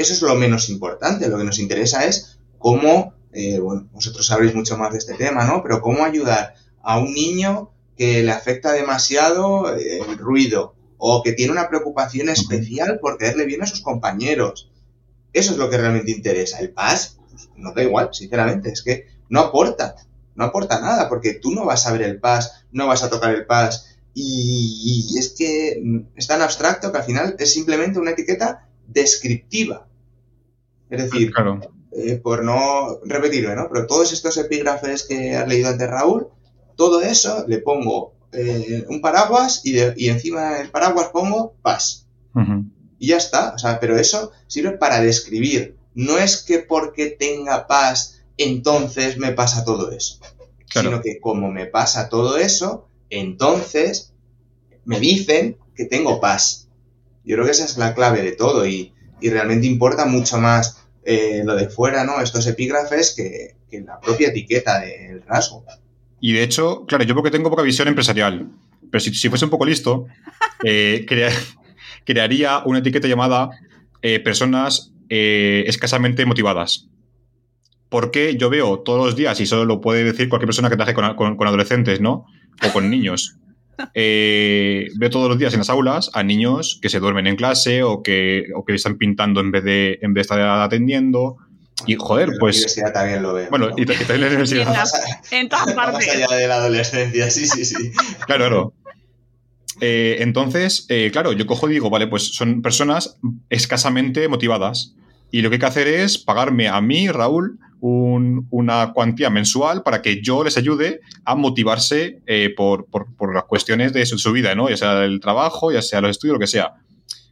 eso es lo menos importante. Lo que nos interesa es cómo, eh, bueno, vosotros sabréis mucho más de este tema, ¿no? Pero cómo ayudar a un niño que le afecta demasiado el ruido o que tiene una preocupación especial por caerle bien a sus compañeros. Eso es lo que realmente interesa. El pass no da igual, sinceramente, es que no aporta, no aporta nada, porque tú no vas a ver el pass, no vas a tocar el pass, y, y es que es tan abstracto que al final es simplemente una etiqueta descriptiva. Es decir, Claro. eh, por no repetirme, ¿no? Pero todos estos epígrafes que has leído antes, Raúl, todo eso le pongo eh, un paraguas y, de- y encima del paraguas pongo paz. Y ya está. O sea, pero eso sirve para describir. No es que porque tenga paz, entonces me pasa todo eso. Claro. Sino que como me pasa todo eso, entonces me dicen que tengo paz. Yo creo que esa es la clave de todo y, y realmente importa mucho más eh, lo de fuera, ¿no? Estos epígrafes que, que la propia etiqueta del rasgo. Y de hecho, claro, yo porque tengo poca visión empresarial, pero si, si fuese un poco listo, eh, crea- crearía una etiqueta llamada eh, personas eh, escasamente motivadas. Porque yo veo todos los días, y solo lo puede decir cualquier persona que trabaje con, con- con adolescentes, ¿no? O con niños. Eh, veo todos los días en las aulas a niños que se duermen en clase o que, o que están pintando en vez de, en vez de estar atendiendo. Y joder, En la pues. universidad también lo veo. Bueno, y, y también en la En, universidad. las- en todas Más partes. allá de la adolescencia, sí, sí, sí. Claro, claro. Eh, entonces, eh, claro, yo cojo y digo, vale, pues son personas escasamente motivadas. Y lo que hay que hacer es pagarme a mí, Raúl, un- una cuantía mensual para que yo les ayude a motivarse eh, por, por- las cuestiones de su, vida, ¿no? Ya sea el trabajo, ya sea los estudios, lo que sea.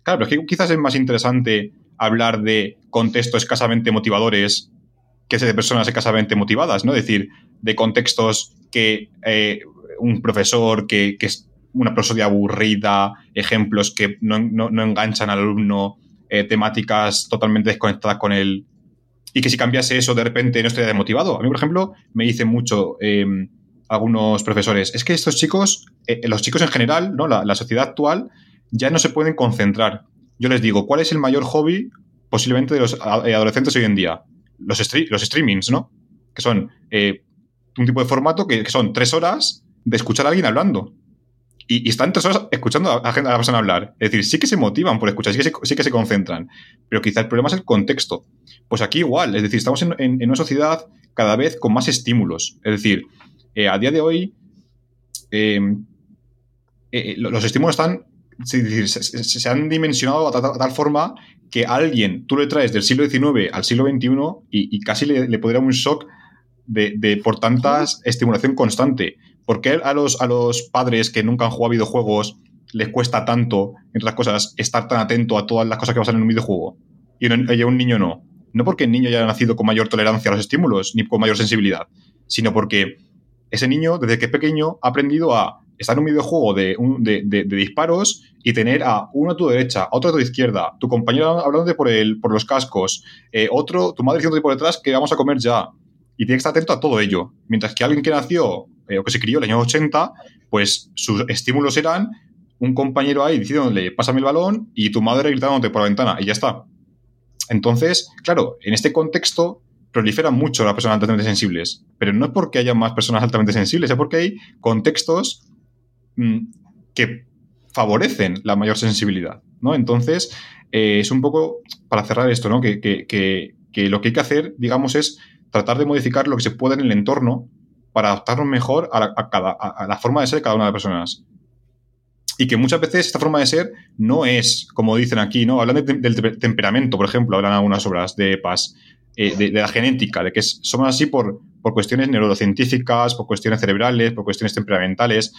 Claro, pero es que quizás es más interesante hablar de contextos escasamente motivadores que de personas escasamente motivadas, ¿no? Es decir, de contextos que eh, un profesor que, que es una prosodia aburrida, ejemplos que no, no- enganchan al alumno, eh, temáticas totalmente desconectadas con él. Y que si cambiase eso, de repente no estaría motivado. A mí, por ejemplo, me dicen mucho eh, algunos profesores, es que estos chicos, eh, los chicos en general, ¿no? La, la sociedad actual, ya no se pueden concentrar. Yo les digo, ¿cuál es el mayor hobby posiblemente de los eh, adolescentes hoy en día? Los, los streamings, ¿no? Que son eh, un tipo de formato que son tres horas de escuchar a alguien hablando. Y, y están tres horas escuchando a, a la persona hablar. Es decir, sí que se motivan por escuchar, sí que se, sí que se concentran. Pero quizá el problema es el contexto. Pues aquí igual, es decir, estamos en, en- en una sociedad cada vez con más estímulos. Es decir, eh, a día de hoy eh, eh, lo- los estímulos están, es decir, se, se- se han dimensionado a tal, a tal forma que a alguien tú le traes del siglo XIX al siglo XXI y, y casi le, le podría un shock de, de- por tanta estimulación constante. ¿Por qué a los, a los padres que nunca han jugado videojuegos les cuesta tanto, entre otras cosas, estar tan atento a todas las cosas que pasan en un videojuego? Y a un niño no. No porque el niño haya nacido con mayor tolerancia a los estímulos, ni con mayor sensibilidad, sino porque ese niño, desde que es pequeño, ha aprendido a estar en un videojuego de, un- de, de- disparos y tener a uno a tu derecha, otro a tu izquierda, tu compañero hablándote por, el, por los cascos, eh, otro, tu madre diciéndote por detrás que vamos a comer ya. Y tiene que estar atento a todo ello. Mientras que alguien que nació o que se crió en el año 80, pues sus estímulos eran un compañero ahí diciéndole, pásame el balón, y tu madre gritándote por la ventana, y ya está. Entonces, claro, en este contexto proliferan mucho las personas altamente sensibles, pero no es porque haya más personas altamente sensibles, es porque hay contextos mm, que favorecen la mayor sensibilidad, ¿no? Entonces, eh, es un poco para cerrar esto, ¿no? Que, que- que- que lo que hay que hacer, digamos, es tratar de modificar lo que se pueda en el entorno para adaptarnos mejor a la, forma de ser de cada una de las personas. Y que muchas veces esta forma de ser no es, como dicen aquí, ¿no? Hablan del te- temperamento, por ejemplo, hablan algunas obras de Paz, eh, de, la genética, de que somos así por, por cuestiones neurocientíficas, por cuestiones cerebrales, por cuestiones temperamentales.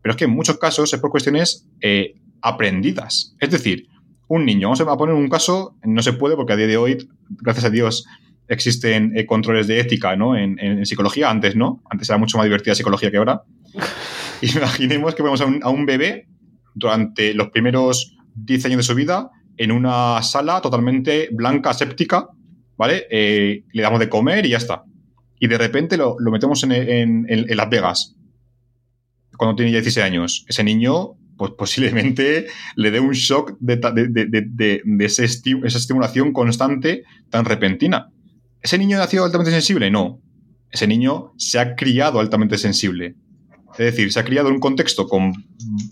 Pero es que en muchos casos es por cuestiones eh, aprendidas. Es decir, un niño, vamos a poner un caso, no se puede porque a día de hoy, gracias a Dios, existen eh, controles de ética ¿no? en, en psicología, antes no, antes era mucho más divertida psicología que ahora. Imaginemos que vemos a un, a un bebé durante los primeros 10 años de su vida en una sala totalmente blanca, séptica, ¿vale? Eh, le damos de comer y ya está. Y de repente lo, lo metemos en, Las Vegas, cuando tiene ya 16 años. Ese niño, pues posiblemente le dé un shock de, ese esa estimulación constante tan repentina. ¿Ese niño nació altamente sensible? No. Ese niño se ha criado altamente sensible. Es decir, se ha criado en un contexto con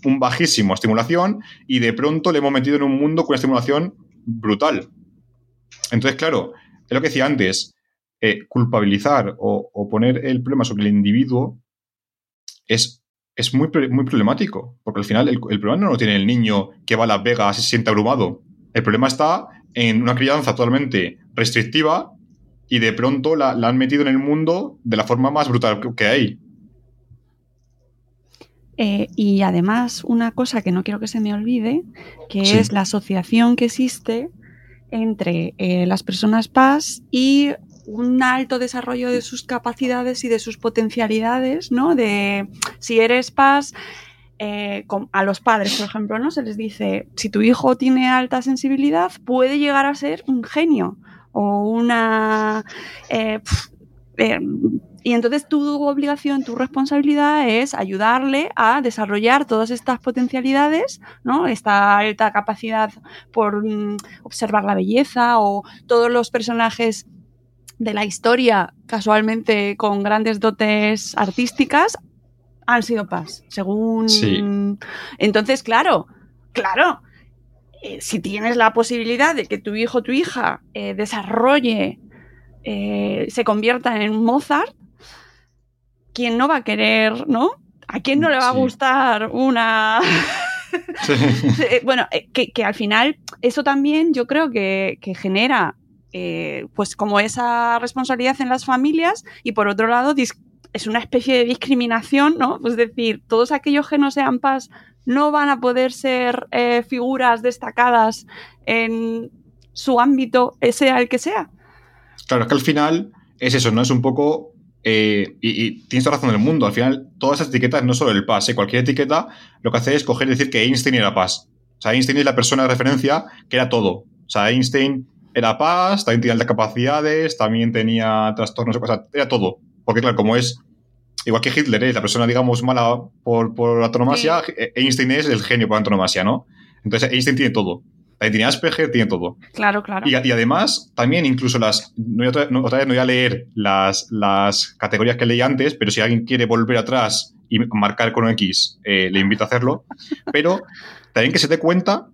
un bajísimo estimulación y de pronto le hemos metido en un mundo con una estimulación brutal. Entonces, claro, es lo que decía antes, eh, culpabilizar o, poner el problema sobre el individuo es, es muy, muy problemático, porque al final el, el problema no lo tiene el niño que va a Las Vegas y se siente abrumado. El problema está en una crianza totalmente restrictiva y de pronto la, la han metido en el mundo de la forma más brutal que- hay. Eh, y además, una cosa que no quiero que se me olvide, que Sí. es la asociación que existe entre eh, las personas PAS y un alto desarrollo de sus capacidades y de sus potencialidades, ¿no? De si eres PAS, eh, a los padres, por ejemplo, ¿no? Se les dice, si tu hijo tiene alta sensibilidad, puede llegar a ser un genio o una... eh, pf, eh, y entonces tu obligación, tu responsabilidad es ayudarle a desarrollar todas estas potencialidades, ¿no? Esta alta capacidad por mm, observar la belleza o todos los personajes de la historia, casualmente con grandes dotes artísticas, han sido paz, según... Sí. Entonces, claro, claro, eh, si tienes la posibilidad de que tu hijo o tu hija eh, desarrolle, eh, se convierta en Mozart, ¿quién no va a querer, no? ¿A quién no le va a gustar una... Bueno, que, que al final eso también yo creo que, que genera eh, pues como esa responsabilidad en las familias y por otro lado dis- es una especie de discriminación, ¿no? Es decir, todos aquellos que no sean PAS no van a poder ser eh, figuras destacadas en su ámbito, sea el que sea. Claro, es que al final es eso, ¿no? Es un poco. eh, y, tienes toda razón del mundo. Al final, todas esas etiquetas, no solo el PAS, ¿eh? cualquier etiqueta, lo que hace es coger y decir que Einstein era PAS. O sea, Einstein es la persona de referencia que era todo. O sea, Einstein era PAS, también tenía altas capacidades, también tenía trastornos, o sea, era todo. Porque, claro, como es. Igual que Hitler es la persona, digamos, mala por, por antonomasia, eh, Einstein es el genio por antonomasia, ¿no? Entonces, Einstein tiene todo. También tiene Asperger, tiene todo. Claro, claro. Y, y además, también incluso las. No voy a otra, no- otra vez no voy a leer las, las categorías que leí antes, pero si alguien quiere volver atrás y marcar con X, eh, le invito a hacerlo. Pero también que se dé cuenta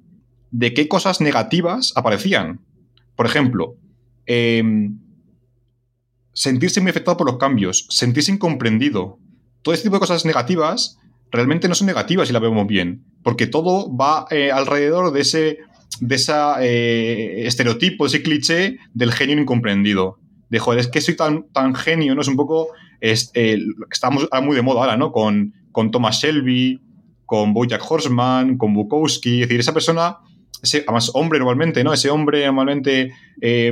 de qué cosas negativas aparecían. Por ejemplo, em, sentirse muy afectado por los cambios, sentirse incomprendido. Todo este tipo de cosas negativas realmente no son negativas si la vemos bien, porque todo va eh, alrededor de ese de esa eh, estereotipo, ese cliché del genio incomprendido. De joder, es que soy tan, tan genio, ¿no? Es un poco. Es, eh, estamos muy de moda ahora, ¿no? Con, con Thomas Shelby, con Bojack Horseman, con Bukowski. Es decir, esa persona, ese, además, hombre normalmente, ¿no? Ese hombre normalmente eh,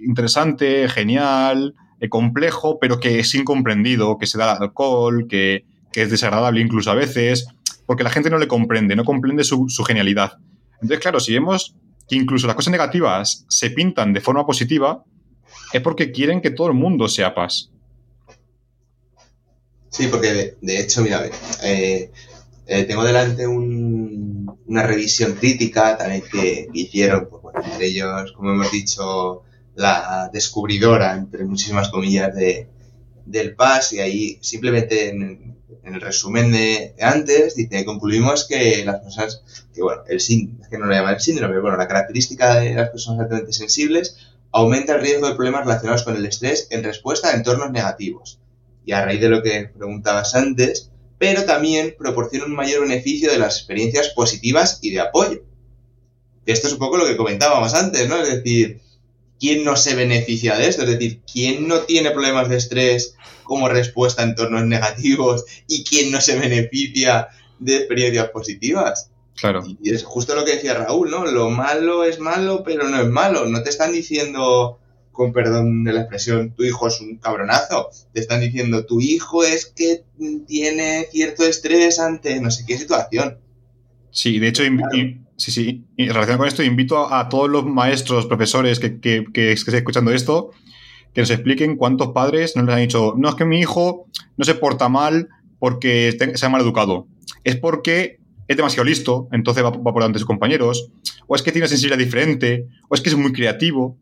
interesante, genial, complejo, pero que es incomprendido, que se da al alcohol, que, que es desagradable incluso a veces, porque la gente no le comprende, no comprende su, genialidad. Entonces, claro, si vemos que incluso las cosas negativas se pintan de forma positiva, es porque quieren que todo el mundo sea paz. Sí, porque de, hecho, mira, a eh, eh, tengo delante un- una revisión crítica también que, que hicieron, pues, bueno, entre ellos, como hemos dicho, la descubridora, entre muchísimas comillas, de, del PAS, y ahí simplemente en, el resumen de antes dice, concluimos que las personas, que bueno, el síndrome, que no lo llaman el síndrome, pero bueno, la característica de las personas altamente sensibles aumenta el riesgo de problemas relacionados con el estrés en respuesta a entornos negativos y a raíz de lo que preguntabas antes, pero también proporciona un mayor beneficio de las experiencias positivas y de apoyo. Esto es un poco lo que comentábamos antes, ¿no? Es decir, ¿quién no se beneficia de esto? Es decir, ¿quién no tiene problemas de estrés como respuesta a entornos negativos y quién no se beneficia de experiencias positivas? Claro. Y es justo lo que decía Raúl, ¿no? Lo malo es malo, pero no es malo. No te están diciendo, con perdón de la expresión, tu hijo es un cabronazo. Te están diciendo, tu hijo es que tiene cierto estrés ante no sé qué situación. Sí, de hecho, y- sí, sí, y en relación con esto, invito a, todos los maestros, profesores que, estén escuchando esto, que nos expliquen cuántos padres no les han dicho, no es que mi hijo no se porta mal porque sea mal educado, es porque es demasiado listo, entonces va, va por delante de sus compañeros, o es que tiene una sensibilidad diferente, o es que es muy creativo.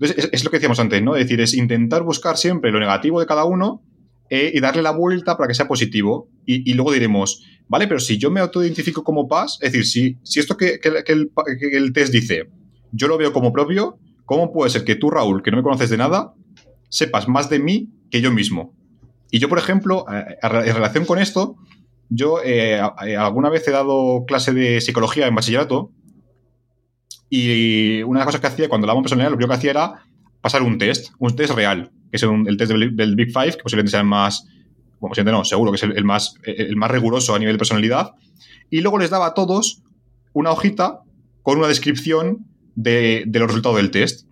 Entonces, es, es lo que decíamos antes, ¿no? Es decir, es intentar buscar siempre lo negativo de cada uno eh, y darle la vuelta para que sea positivo. Y, luego diremos, vale, pero si yo me autoidentifico como paz, es decir, si, si esto que, el, test dice, yo lo veo como propio, ¿cómo puede ser que tú, Raúl, que no me conoces de nada, sepas más de mí que yo mismo? Y yo, por ejemplo, en relación con esto, yo eh, eh, alguna vez he dado clase de psicología en bachillerato y una de las cosas que hacía cuando hablábamos personalidad, lo primero que hacía era pasar un test, un test real, que es el test del, Big Five, que posiblemente sea el más, posiblemente no, seguro que es el, más, el más riguroso a nivel de personalidad. Y luego les daba a todos una hojita con una descripción de, los resultados del test.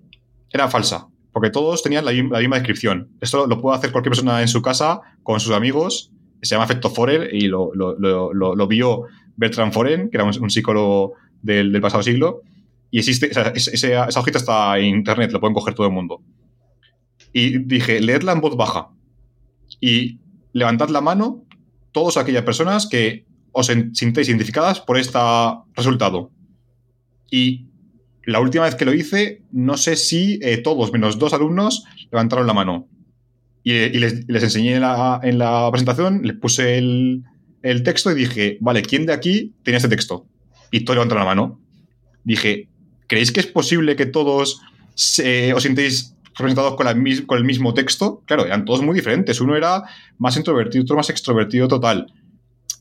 Era falsa, porque todos tenían la, mi- la misma descripción. Esto lo puede hacer cualquier persona en su casa, con sus amigos. Se llama efecto Forer y lo, vio Bertrand Foren, que era un, psicólogo del, pasado siglo. Y existe, o sea, es- ese- esa hojita está en internet, lo pueden coger todo el mundo. Y dije, leedla en voz baja. Y levantad la mano todas aquellas personas que os sintéis identificadas por este resultado. Y la última vez que lo hice, no sé si eh, todos, menos dos alumnos, levantaron la mano. Y, y les, enseñé en la, en la presentación, les puse el, el texto y dije, vale, ¿quién de aquí tiene este texto? Y todos levantaron la mano. Dije, ¿creéis que es posible que todos se- os sintéis representados con, el mismo texto? Claro, eran todos muy diferentes. Uno era más introvertido, otro más extrovertido total.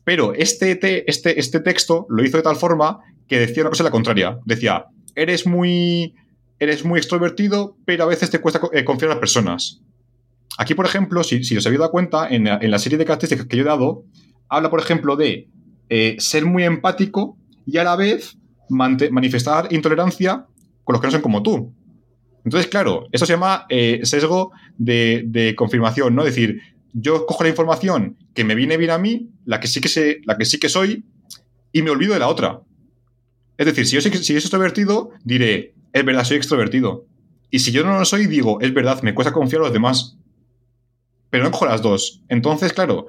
Pero este, te- este, este texto lo hizo de tal forma que decía una cosa la contraria. Decía, eres muy, eres muy extrovertido, pero a veces te cuesta eh, confiar en las personas. Aquí, por ejemplo, si, si os habéis dado cuenta, en la, en la serie de características que yo he dado, habla, por ejemplo, de eh, ser muy empático y a la vez manifestar intolerancia con los que no son como tú. Entonces, claro, eso se llama eh, sesgo de, confirmación, ¿no? Es decir, yo cojo la información que me viene bien a mí, la que sí que, sé, la que, sí que soy, y me olvido de la otra. Es decir, si yo, soy, si yo soy extrovertido, diré, es verdad, soy extrovertido. Y si yo no lo soy, digo, es verdad, me cuesta confiar a los demás. Pero no cojo las dos. Entonces, claro,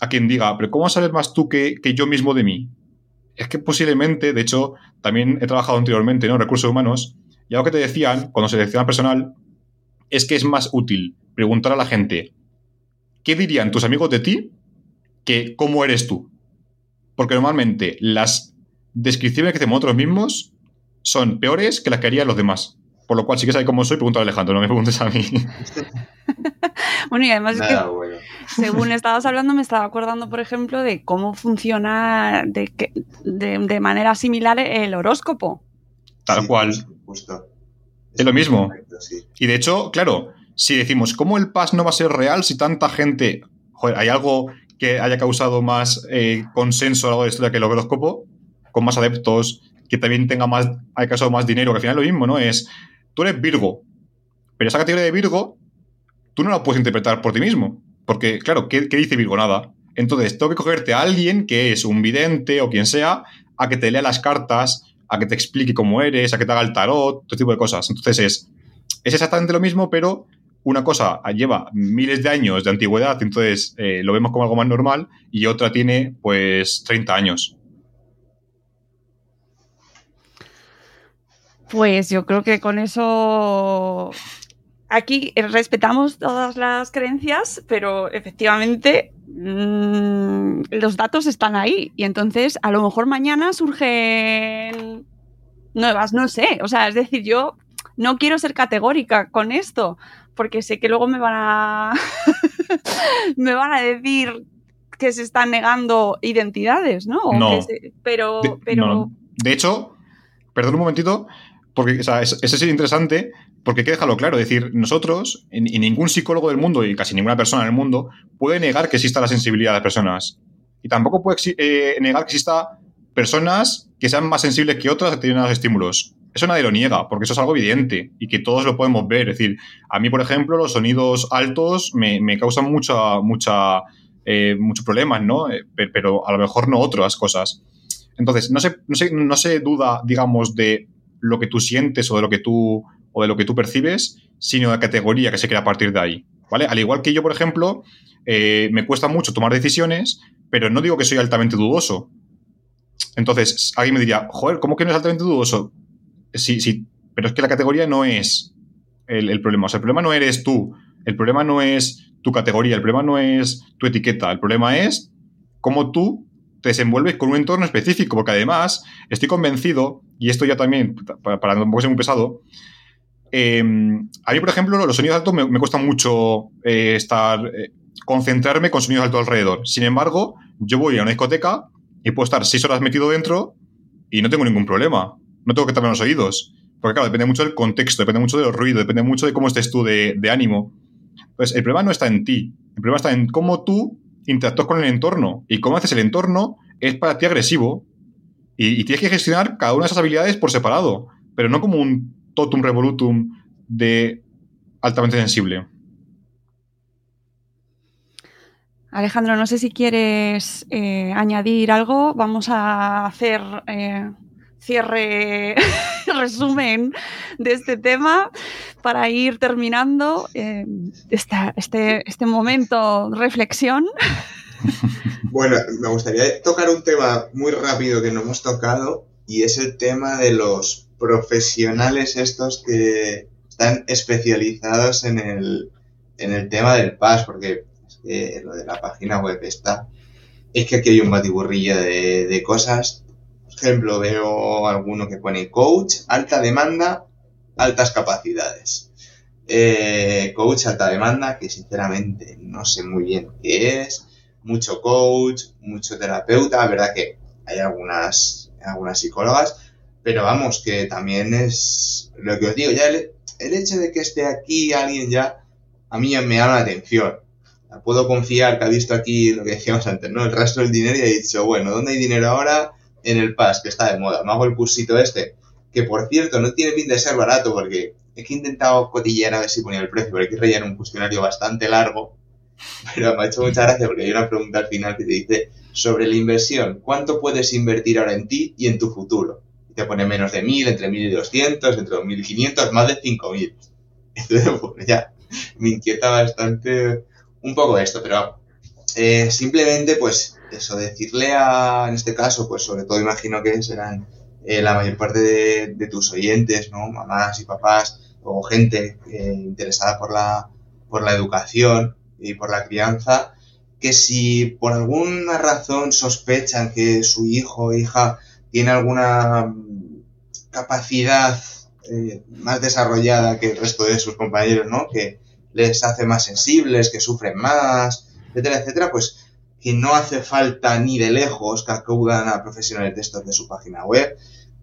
a quien diga, pero ¿cómo sabes más tú que, yo mismo de mí? Es que posiblemente, de hecho, también he trabajado anteriormente ¿no? en recursos humanos, y algo que te decían cuando se selecciona personal es que es más útil preguntar a la gente qué dirían tus amigos de ti que cómo eres tú. Porque normalmente las descripciones que hacemos nosotros mismos son peores que las que harían los demás. Por lo cual, si quieres saber cómo soy, pregúntale a Alejandro, no me preguntes a mí. Bueno, y además es que bueno. según estabas hablando, me estaba acordando, por ejemplo, de cómo funciona de, que- de, de manera similar el horóscopo. Tal cual. Es lo mismo. Correcto, sí. Y de hecho, claro, si decimos, ¿cómo el PAS no va a ser real si tanta gente... Joder, hay algo que haya causado más eh, consenso a lo largo de la historia que el horóscopo, con más adeptos, que también tenga más, haya causado más dinero, que al final es lo mismo, ¿no? Es, tú eres Virgo, pero esa categoría de Virgo, tú no la puedes interpretar por ti mismo. Porque, claro, ¿qué, qué dice Virgo? Nada. Entonces, tengo que cogerte a alguien que es un vidente o quien sea, a que te lea las cartas, a que te explique cómo eres, a que te haga el tarot, todo tipo de cosas. Entonces es, es exactamente lo mismo, pero una cosa lleva miles de años de antigüedad, entonces eh, lo vemos como algo más normal, y otra tiene pues 30 años. Pues yo creo que con eso aquí respetamos todas las creencias, pero efectivamente mm, los datos están ahí y entonces a lo mejor mañana surgen nuevas, no sé, o sea, es decir, yo no quiero ser categórica con esto porque sé que luego me van a me van a decir que se están negando identidades, ¿no? No. se- pero De, pero no, de hecho, perdón un momentito, porque o sea, es interesante, porque hay que dejarlo claro. Es decir, nosotros, y ningún psicólogo del mundo, y casi ninguna persona en el mundo, puede negar que exista la sensibilidad de las personas. Y tampoco puede eh, negar que exista personas que sean más sensibles que otras a determinados estímulos. Eso nadie lo niega, porque eso es algo evidente y que todos lo podemos ver. Es decir, a mí, por ejemplo, los sonidos altos me, me causan mucha, mucha, eh, muchos problemas, ¿no? Eh, pe- pero a lo mejor no otras cosas. Entonces, no se, no, se, no se duda, digamos, de lo que tú sientes o de lo que tú, o de lo que tú percibes, sino de la categoría que se crea a partir de ahí. ¿Vale? Al igual que yo, por ejemplo, eh, me cuesta mucho tomar decisiones, pero no digo que soy altamente dudoso. Entonces, alguien me diría, joder, ¿cómo que no es altamente dudoso? Sí, sí, pero es que la categoría no es el, problema. O sea, el problema no eres tú, el problema no es tu categoría, el problema no es tu etiqueta, el problema es cómo tú te desenvuelves con un entorno específico, porque además estoy convencido, y esto ya también, para, para no ser muy pesado, eh, a mí, por ejemplo, los sonidos altos me, cuesta mucho eh, estar, eh, concentrarme con sonidos altos alrededor. Sin embargo, yo voy a una discoteca y puedo estar seis horas metido dentro y no tengo ningún problema. No tengo que taparme los oídos. Porque claro, depende mucho del contexto, depende mucho del ruido, depende mucho de cómo estés tú de, de ánimo. Pues el problema no está en ti. El problema está en cómo tú interactúas con el entorno. Y cómo haces el entorno es para ti agresivo. Y, y tienes que gestionar cada una de esas habilidades por separado. Pero no como un totum revolutum de altamente sensible. Alejandro, no sé si quieres eh, añadir algo. Vamos a hacer eh, cierre, resumen de este tema para ir terminando eh, esta, este, este momento reflexión. Bueno, me gustaría tocar un tema muy rápido que no hemos tocado y es el tema de los profesionales estos que están especializados en el, en el tema del PAS, porque es que lo de la página web está, es que aquí hay un batiburrillo de, de cosas. Por ejemplo, veo alguno que pone coach, alta demanda, altas capacidades. Eh, coach alta demanda, que sinceramente no sé muy bien qué es. Mucho coach, mucho terapeuta, la verdad que hay algunas, algunas psicólogas, pero vamos, que también es lo que os digo, ya el, hecho de que esté aquí alguien ya, a mí me llama la atención. Puedo confiar que ha visto aquí lo que decíamos antes, ¿no? El rastro del dinero y ha dicho, bueno, ¿dónde hay dinero ahora? En el PAS, que está de moda. Me hago el cursito este, que por cierto no tiene pinta de ser barato porque he intentado cotillear a ver si ponía el precio, porque hay que rellenar un cuestionario bastante largo, pero me ha hecho mucha gracia porque hay una pregunta al final que te dice sobre la inversión, ¿cuánto puedes invertir ahora en ti y en tu futuro? Te pone menos de 1000, entre 1200, entre 2500, más de 5000. Entonces, pues ya me inquieta bastante un poco esto, pero eh, simplemente pues eso, decirle a, en este caso, pues sobre todo imagino que serán eh, la mayor parte de, de, tus oyentes, ¿no? Mamás y papás o gente eh, interesada por la, por la educación y por la crianza, que si por alguna razón sospechan que su hijo o hija tiene alguna capacidad eh, más desarrollada que el resto de sus compañeros, ¿no? Que les hace más sensibles, que sufren más, etcétera, etcétera, pues que no hace falta ni de lejos que acudan a profesionales de estos de su página web,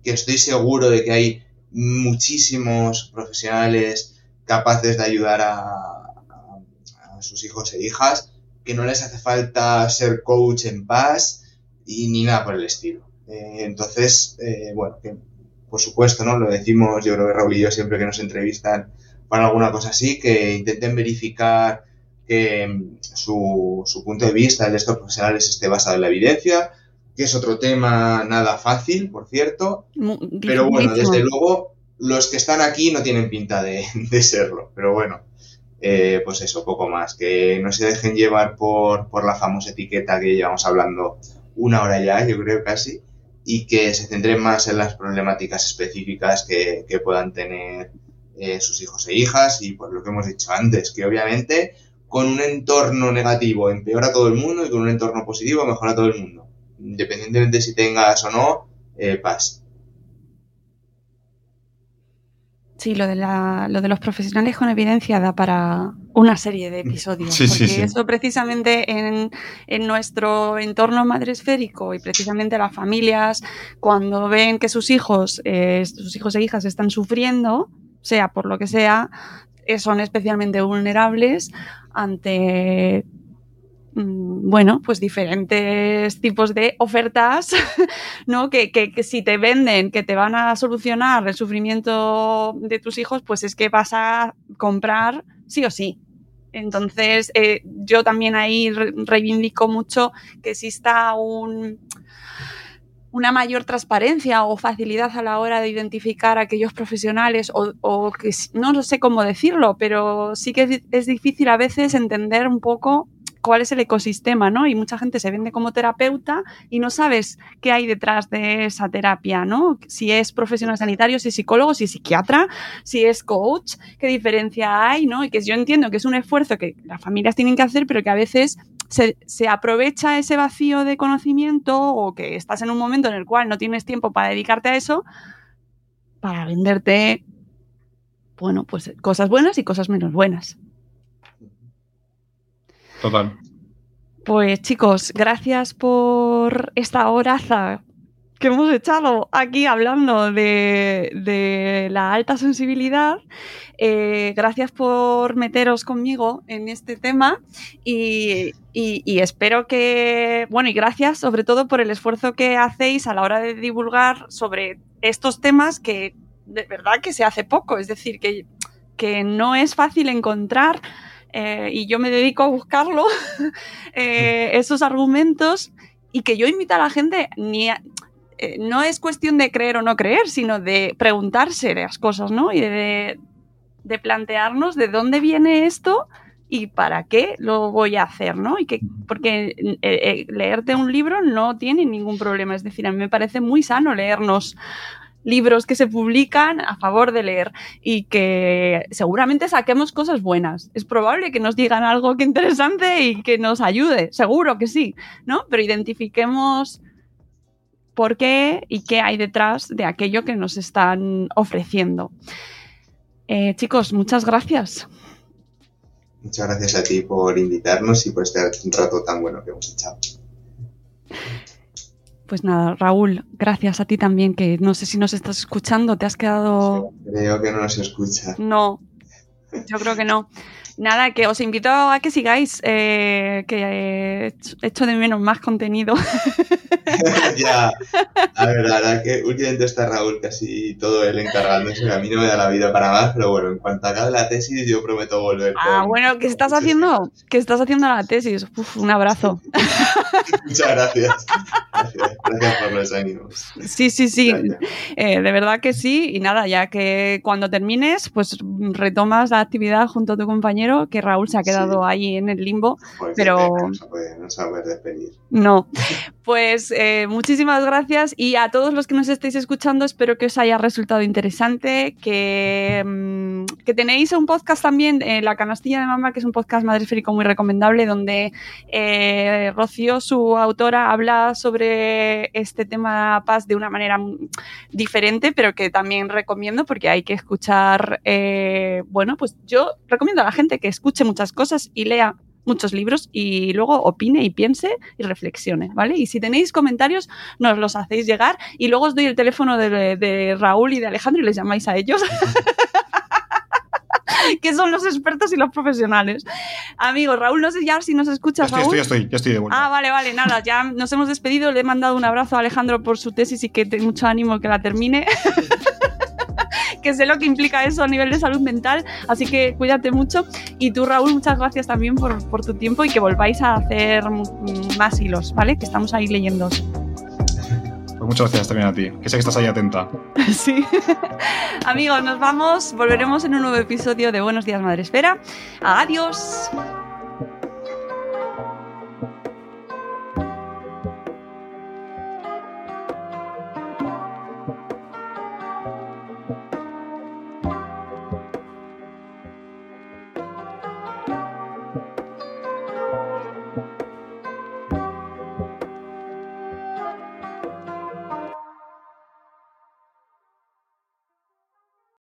que estoy seguro de que hay muchísimos profesionales capaces de ayudar a, a, a sus hijos e hijas, que no les hace falta ser coach en paz y ni nada por el estilo. Eh, entonces, eh, bueno, que por supuesto, ¿no? Lo decimos, yo creo que Raúl y yo siempre que nos entrevistan para alguna cosa así, que intenten verificar que su, su punto de vista, el de estos profesionales, esté basado en la evidencia, que es otro tema nada fácil, por cierto, pero bueno, desde luego los que están aquí no tienen pinta de, de serlo, pero bueno, eh, pues eso, poco más, que no se dejen llevar por, por la famosa etiqueta que llevamos hablando una hora ya, yo creo casi, y que se centren más en las problemáticas específicas que, que puedan tener eh, sus hijos e hijas y pues lo que hemos dicho antes, que obviamente con un entorno negativo empeora todo el mundo y con un entorno positivo mejora todo el mundo, independientemente si tengas o no eh, paz. Sí, lo de, la, lo de los profesionales con evidencia da para una serie de episodios. Sí, porque sí, sí. eso precisamente en, en, nuestro entorno madresférico y precisamente las familias, cuando ven que sus hijos, eh, sus hijos e hijas están sufriendo, sea por lo que sea, eh, son especialmente vulnerables ante bueno, pues diferentes tipos de ofertas, ¿no? Que, que, si te venden que te van a solucionar el sufrimiento de tus hijos, pues es que vas a comprar sí o sí. Entonces, eh, yo también ahí reivindico mucho que exista un, una mayor transparencia o facilidad a la hora de identificar a aquellos profesionales o, o que no sé cómo decirlo, pero sí que es difícil a veces entender un poco cuál es el ecosistema, ¿no? Y mucha gente se vende como terapeuta y no sabes qué hay detrás de esa terapia, ¿no? Si es profesional sanitario, si es psicólogo, si es psiquiatra, si es coach, qué diferencia hay, ¿no? Y que yo entiendo que es un esfuerzo que las familias tienen que hacer, pero que a veces se, se, aprovecha ese vacío de conocimiento o que estás en un momento en el cual no tienes tiempo para dedicarte a eso para venderte bueno, pues cosas buenas y cosas menos buenas. Total. Pues chicos, gracias por esta horaza que hemos echado aquí hablando de, la alta sensibilidad. Eh, gracias por meteros conmigo en este tema y, y- y espero que, bueno, y gracias sobre todo por el esfuerzo que hacéis a la hora de divulgar sobre estos temas que de verdad que se hace poco, es decir, que, que no es fácil encontrar eh, y yo me dedico a buscarlo, eh, esos argumentos y que yo invito a la gente ni a- eh, no es cuestión de creer o no creer, sino de preguntarse las cosas, ¿no? Y de, de plantearnos de dónde viene esto y para qué lo voy a hacer, ¿no? Y que, porque eh, eh, leerte un libro no tiene ningún problema, es decir, a mí me parece muy sano leernos libros que se publican a favor de leer y que seguramente saquemos cosas buenas. Es probable que nos digan algo que interesante y que nos ayude, seguro que sí, ¿no? Pero identifiquemos por qué y qué hay detrás de aquello que nos están ofreciendo. Eh, chicos, muchas gracias. Muchas gracias a ti por invitarnos y por este rato tan bueno que hemos echado. Pues nada, Raúl, gracias a ti también, que no sé si nos estás escuchando, te has quedado... Creo que no nos escucha. No, yo creo que no. Nada, que os invito a que sigáis, eh, que eh, echo de menos más contenido. ya, a ver, la verdad que últimamente está Raúl casi todo él encargándose, a mí no me da la vida para más, pero bueno, en cuanto acabe la tesis yo prometo volver. Ah, con- bueno, ¿qué estás haciendo? ¿Qué estás haciendo la tesis? Uf, un abrazo. Muchas gracias. gracias. Gracias por los ánimos. Sí, sí, sí. Eh, de verdad que sí. Y nada, ya que cuando termines, pues retomas la actividad junto a tu compañero, que Raúl se ha quedado ahí en el limbo. Joder, pero no se puede, no despedir. no. Pues eh, muchísimas gracias y a todos los que nos estéis escuchando espero que os haya resultado interesante, que, mm, que tenéis un podcast también, eh, La Canastilla de Mamá, que es un podcast madresférico muy recomendable, donde eh, Rocío, su autora, habla sobre este tema paz de una manera diferente, pero que también recomiendo porque hay que escuchar, eh, bueno, pues yo recomiendo a la gente que escuche muchas cosas y lea muchos libros y luego opine y piense y reflexione, ¿vale? Y si tenéis comentarios, nos los hacéis llegar y luego os doy el teléfono de, de Raúl y de Alejandro y les llamáis a ellos. que son los expertos y los profesionales. Amigos, Raúl, no sé ya si nos Ya escuchas, estoy, Raúl. ya estoy, ya estoy de vuelta. Ah, vale, vale, nada, ya nos hemos despedido, le he mandado un abrazo a Alejandro por su tesis y que tenga mucho ánimo que la termine. que sé lo que implica eso a nivel de salud mental, así que cuídate mucho. Y tú, Raúl, muchas gracias también por, por tu tiempo y que volváis a hacer más hilos, ¿vale? Que estamos ahí leyendo. Pues muchas gracias también a ti, que sé que estás ahí atenta. sí. Amigos, nos vamos, volveremos en un nuevo episodio de Buenos Días Madre Esfera. Adiós.